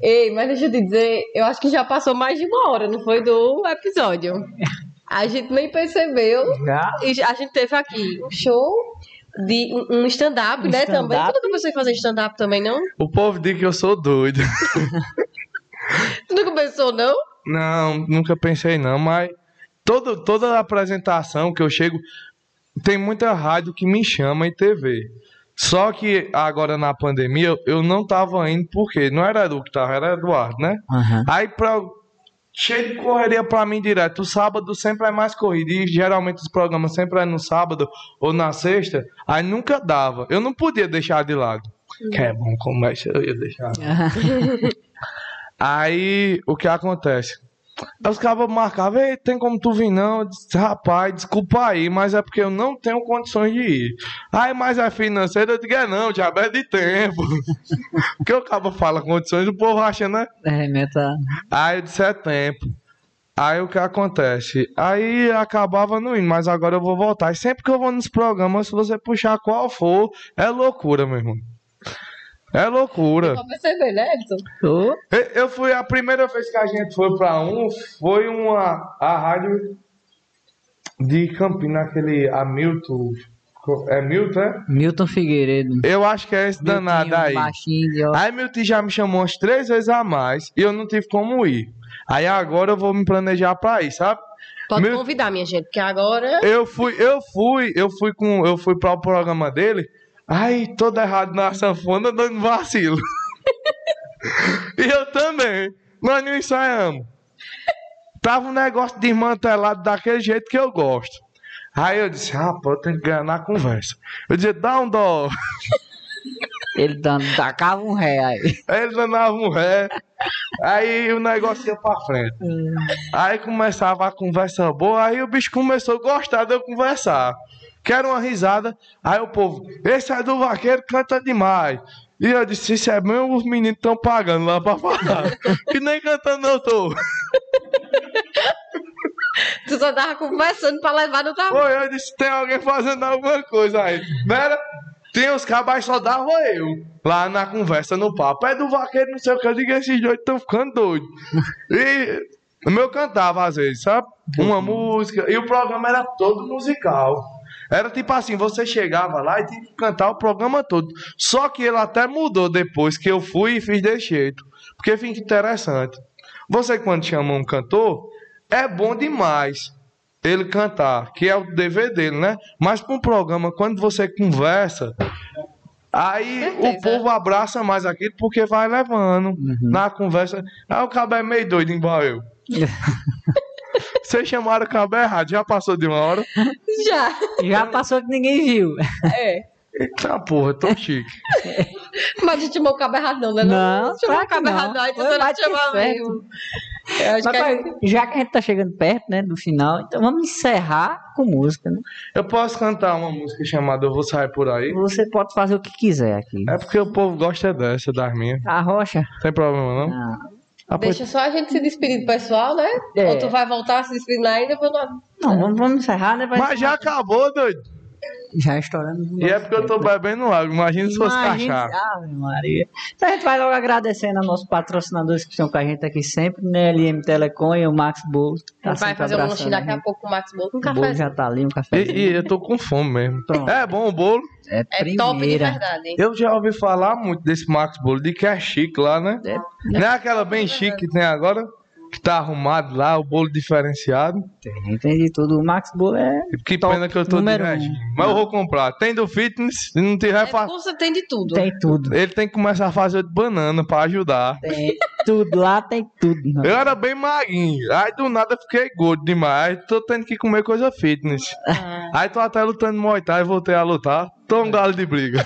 B: Ei, mas deixa eu te dizer, eu acho que já passou mais de uma hora, não foi do episódio. A gente nem percebeu.
C: Já?
B: E a gente teve aqui um show de um stand-up,
C: Um
B: né?
C: stand-up.
B: Também. Tu nunca pensou em fazer stand-up também, não?
D: O povo diz que eu sou doido.
B: Tu *laughs* nunca pensou, não?
D: Não, nunca pensei não, mas todo, toda apresentação que eu chego, tem muita rádio que me chama em TV. Só que agora na pandemia eu, eu não tava indo porque não era Edu que tava, era Eduardo, né?
C: Aham.
D: Aí pra, cheio de correria pra mim direto. O sábado sempre é mais corrido e geralmente os programas sempre é no sábado ou na sexta. Aí nunca dava. Eu não podia deixar de lado. Que é bom comércio, eu ia deixar. *laughs* Aí o que acontece? Aí Os cabos marcavam, Ei, tem como tu vir não? Eu disse, rapaz, desculpa aí, mas é porque eu não tenho condições de ir. Aí, mas é financeiro, eu digo, é não, diabo é de tempo. *laughs* porque o cabo fala condições, o povo acha, né?
C: É, meta.
D: Aí eu disse, é tempo. Aí o que acontece? Aí acabava não indo, mas agora eu vou voltar. E sempre que eu vou nos programas, se você puxar qual for, é loucura, meu irmão. É loucura.
B: Pra perceber, né, Edson?
D: Eu, fui, a primeira vez que a gente foi pra um, foi uma, a rádio de Campinas, aquele Hamilton. É Milton, é?
C: Milton Figueiredo.
D: Eu acho que é esse danado
C: Miltinho,
D: aí.
C: Baixinho,
D: Aí tio já me chamou umas três vezes a mais e eu não tive como ir. Aí agora eu vou me planejar pra ir, sabe?
B: Pode
D: Meu-
B: convidar, minha gente, porque agora.
D: Eu fui, eu fui, eu fui com, eu fui para o programa dele. Ai, todo errado na sanfona dando vacilo. *laughs* e eu também. Nós não ensaiamos. Tava um negócio desmantelado daquele jeito que eu gosto. Aí eu disse, rapaz, eu tenho que ganhar na conversa. Eu dizia, dá um dó. *laughs*
C: Ele dando, tacava um ré aí.
D: Aí ele danava um ré. Aí o negócio ia pra frente. Aí começava a conversa boa, aí o bicho começou a gostar de eu conversar. Quero uma risada. Aí o povo, esse é do vaqueiro, canta demais. E eu disse, isso é meu, os meninos estão pagando lá pra falar. que *laughs* nem cantando eu tô. *laughs*
B: Tu só tava conversando pra levar no trabalho.
D: Oi, eu disse, tem alguém fazendo alguma coisa aí. Não era? Tinha os cabas, só dava eu. Lá na conversa, no papo. É do vaqueiro, não sei o que. Eu digo, esses dois estão ficando doidos. E o meu cantava às vezes, sabe? Uma música. E o programa era todo musical. Era tipo assim, você chegava lá e tinha que cantar o programa todo. Só que ele até mudou depois que eu fui e fiz desse jeito. Porque fica interessante. Você quando chama um cantor, é bom demais ele cantar, que é o dever dele, né? Mas para um programa, quando você conversa, aí o povo abraça mais aquilo porque vai levando na conversa. Aí o cabo é meio doido igual eu. *laughs* Vocês chamaram o cabo errado, já passou de uma hora?
B: Já.
C: Já passou que ninguém viu.
B: É.
D: Eita porra, tô chique.
B: Mas a gente chamou o cabo errado, não, né?
C: Não,
B: chamou
C: claro
B: o cabo
C: que não.
B: errado, não. Então
C: Foi,
B: você não
C: certo.
B: mesmo. Eu acho
C: Mas,
B: que a
C: pai,
B: gente-
C: já que a gente tá chegando perto, né, do final, então vamos encerrar com música, né?
D: Eu posso cantar uma música chamada Eu Vou Sair Por Aí?
C: Você pode fazer o que quiser aqui.
D: É porque o povo gosta dessa, das minhas.
C: A rocha?
D: Tem problema, não?
C: Ah,
D: Ah,
B: Deixa só a gente se despedir do pessoal, né?
C: É.
B: Ou tu vai voltar se despedindo ainda?
C: Não, vamos, vamos encerrar, né? Vai
D: Mas já acabou, doido.
C: Já estourando.
D: E é porque eu tô bebendo água. Imagina se fosse cachaça.
C: Ave Maria. Então a gente vai logo agradecendo aos nossos patrocinadores que estão com a gente aqui sempre, né? LM Telecom e o Max Bolo.
B: A gente vai fazer um lanchinho daqui a pouco com o Max Bolo com um
C: O bolo
B: café.
C: já tá ali, um café.
D: E, e eu tô com fome mesmo.
C: Pronto.
D: É bom o bolo.
C: É,
B: É top de
C: primeira.
B: verdade.
D: Eu já ouvi falar muito desse Max Bolo, de que é chique lá, né?
C: É,
D: Não é aquela bem chique que tem agora? Que tá arrumado lá, o bolo diferenciado.
C: Tem, tem de tudo. O Max Bolo é.
D: Que
C: Top
D: pena que eu tô de
C: número um.
D: Mas eu vou comprar. Tem do fitness, se não tiver,
B: É,
D: fa-
B: você tem de tudo.
C: Tem tudo.
D: ele tem que começar a fazer de banana pra ajudar.
C: Tem tudo. Lá tem tudo.
D: Eu era bem magrinho, aí do nada eu fiquei gordo demais. Tô tendo que comer coisa fitness.
B: Ah,
D: Aí tô até lutando Muay Thai, voltei a lutar. Tô um galo de briga.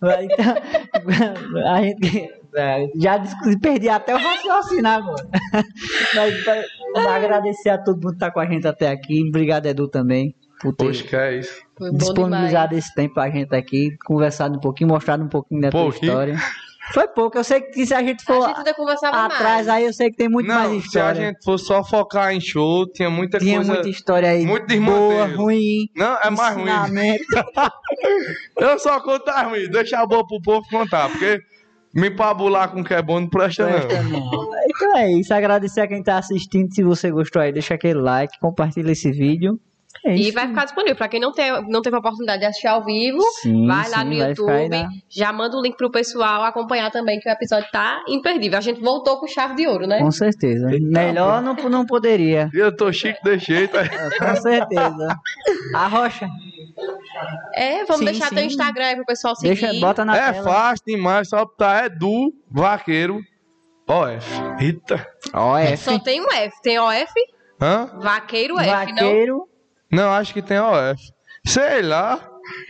C: Vai, então, a gente é, já perdi até o raciocínio agora. Mas agradecer a todo mundo que tá com a gente até aqui. Obrigado, Edu, também, por ter
D: Poxa, que é isso.
B: foi bom
C: disponibilizado esse tempo pra gente aqui, conversado um pouquinho, mostrado um pouquinho da tua história. Foi pouco, eu sei que se a gente for
B: A gente
C: atrás,
B: mais.
C: aí eu sei que tem muito mais
D: Não, se a
C: história.
D: gente fosse só focar em show, tinha muita
C: Tinha
D: coisa.
C: muita história aí,
D: muito
C: boa, ruim,
D: Não, é mais ruim. *laughs* Eu só conto as ruins, deixa a boa pro povo contar, porque Me pabular com o que é bom não presta,
C: Presta
D: não.
C: não. Então é isso. Agradecer a quem tá assistindo. Se você gostou aí, deixa aquele like, compartilha esse vídeo. É
B: E vai ficar disponível. Pra quem não, tem, não teve a oportunidade de assistir ao vivo,
C: Sim,
B: vai lá
C: sim,
B: no YouTube.
C: na-
B: Já manda o link pro pessoal acompanhar também, que o episódio tá imperdível. A gente voltou com chave de ouro, né?
C: Com certeza. Melhor não, não poderia.
D: Eu tô chique desse jeito. é.
C: Com certeza. A rocha.
B: É, vamos
C: Sim,
B: deixar
C: sim.
B: teu Instagram aí pro pessoal seguir.
C: Deixa, bota na
D: É
C: tela.
D: fácil demais, só botar Edu Vaqueiro OF. Eita.
C: É.
B: Só tem um F. Tem OF,
D: Hã?
B: Vaqueiro F, não?
C: Vaqueiro.
D: Não, acho que tem OF. Sei lá.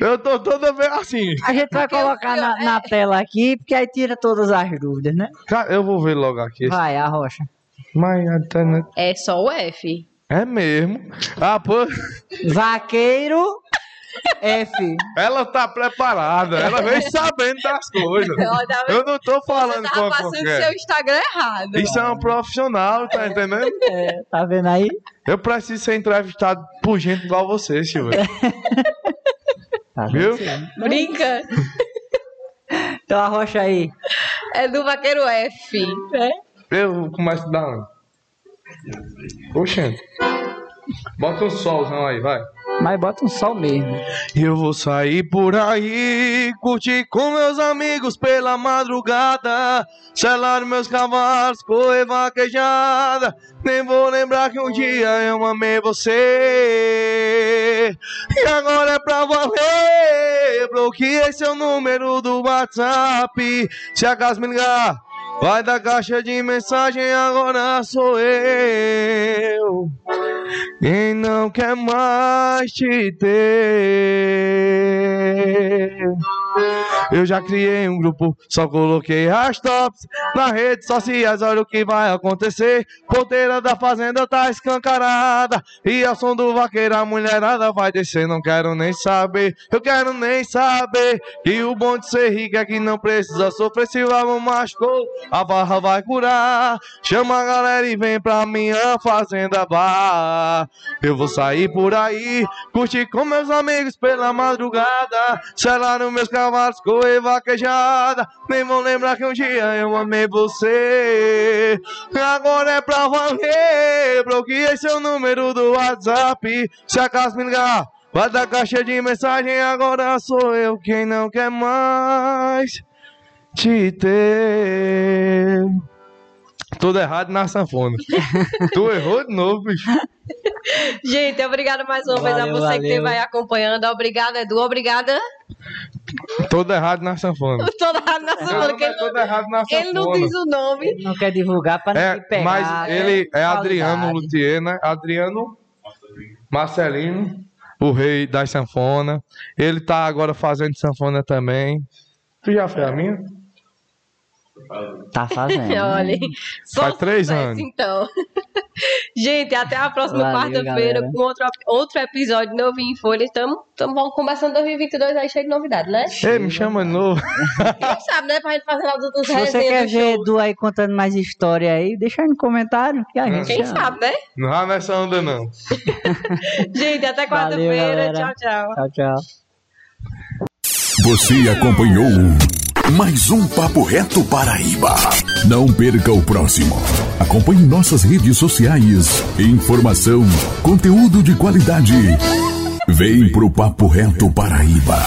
D: Eu tô toda vez assim.
C: A gente vai colocar na, na tela aqui, porque aí tira todas as dúvidas, né?
D: Cara, eu vou ver logo aqui.
C: Vai, a rocha.
D: Mas a internet.
B: É só o F.
D: É mesmo. Ah, pô.
C: Vaqueiro F.
D: Ela tá preparada. Ela vem sabendo das coisas.
B: Olha,
D: Eu não tô falando
B: Você
D: com
B: tava
D: a
B: passando
D: qualquer.
B: seu Instagram errado.
D: Isso é um profissional, tá entendendo?
C: É, tá vendo aí?
D: Eu preciso ser entrevistado por gente igual você, Silvio. *laughs*
C: Tá
D: Viu?
C: vendo?
B: Brinca.
C: Então a rocha aí.
B: É do Vaqueiro F.
D: Eu começo da onde? Oxente. Bota um solzão aí, vai.
C: Mas bota um sol mesmo.
D: Eu vou sair por aí, curtir com meus amigos pela madrugada, selar meus cavalos, correr vaquejada. Nem vou lembrar que um dia eu amei você. E agora é pra valer. Bloqueei seu número do WhatsApp. Se acaso me ligar, vai da caixa de mensagem, agora sou eu. Quem não quer mais te ter. Eu já criei um grupo, só coloquei hashtags nas redes sociais. Olha o que vai acontecer. Porteira da fazenda tá escancarada. E ao som do vaqueiro a mulherada vai descer. Não quero nem saber, eu quero nem saber. Que o bom de ser rico é que não precisa sofrer. Se o álbum machucou, a barra vai curar. Chama a galera e vem pra minha fazenda bar. Eu vou sair por aí, curtir com meus amigos pela madrugada. Selar meus cavalos, correr vaquejada. Nem vão lembrar que um dia eu amei você. Agora é pra valer. Bloqueei seu número do WhatsApp. Se acaso me ligar, vai dar caixa de mensagem. Agora sou eu quem não quer mais te ter. Tudo errado na sanfona. *laughs* tu errou de novo, bicho.
B: Gente, obrigada mais uma vez a
C: Valeu,
B: você que
C: valeu.
B: esteve aí acompanhando. Obrigada, Edu. Obrigada.
D: Tudo errado na sanfona.
B: Na semana
D: nome
B: que *laughs*
D: é
B: ele,
D: todo
B: não,
D: errado na
B: ele não
D: sanfona.
B: diz o nome.
C: Ele não quer divulgar pra
D: É,
C: ninguém pegar.
D: mas ele é Adriano. Luthier, né? Adriano Marcelino, o rei da sanfona. Ele tá agora fazendo sanfona também. Tu já fez a minha?
C: Tá fazendo. *laughs*
B: Olha, só
D: Faz três anos.
B: Então, *laughs* gente, até a próxima quarta-feira com outro, outro episódio novinho em Folha. Estamos começando 2022 aí cheio de novidade, né?
D: Ei, me chama de novo. *laughs*
B: Quem sabe, né? Pra gente fazer lá dos
C: Se você quer ver Edu aí contando mais história aí, deixa aí no comentário que a gente
B: Quem
C: chama.
B: sabe, né?
D: Não vai nessa onda, não.
B: Gente, até quarta-feira. Tchau, tchau.
C: Tchau, tchau.
A: Você acompanhou mais um Papo Reto Paraíba. Não perca o próximo. Acompanhe nossas redes sociais. Informação, conteúdo de qualidade. Vem pro Papo Reto Paraíba.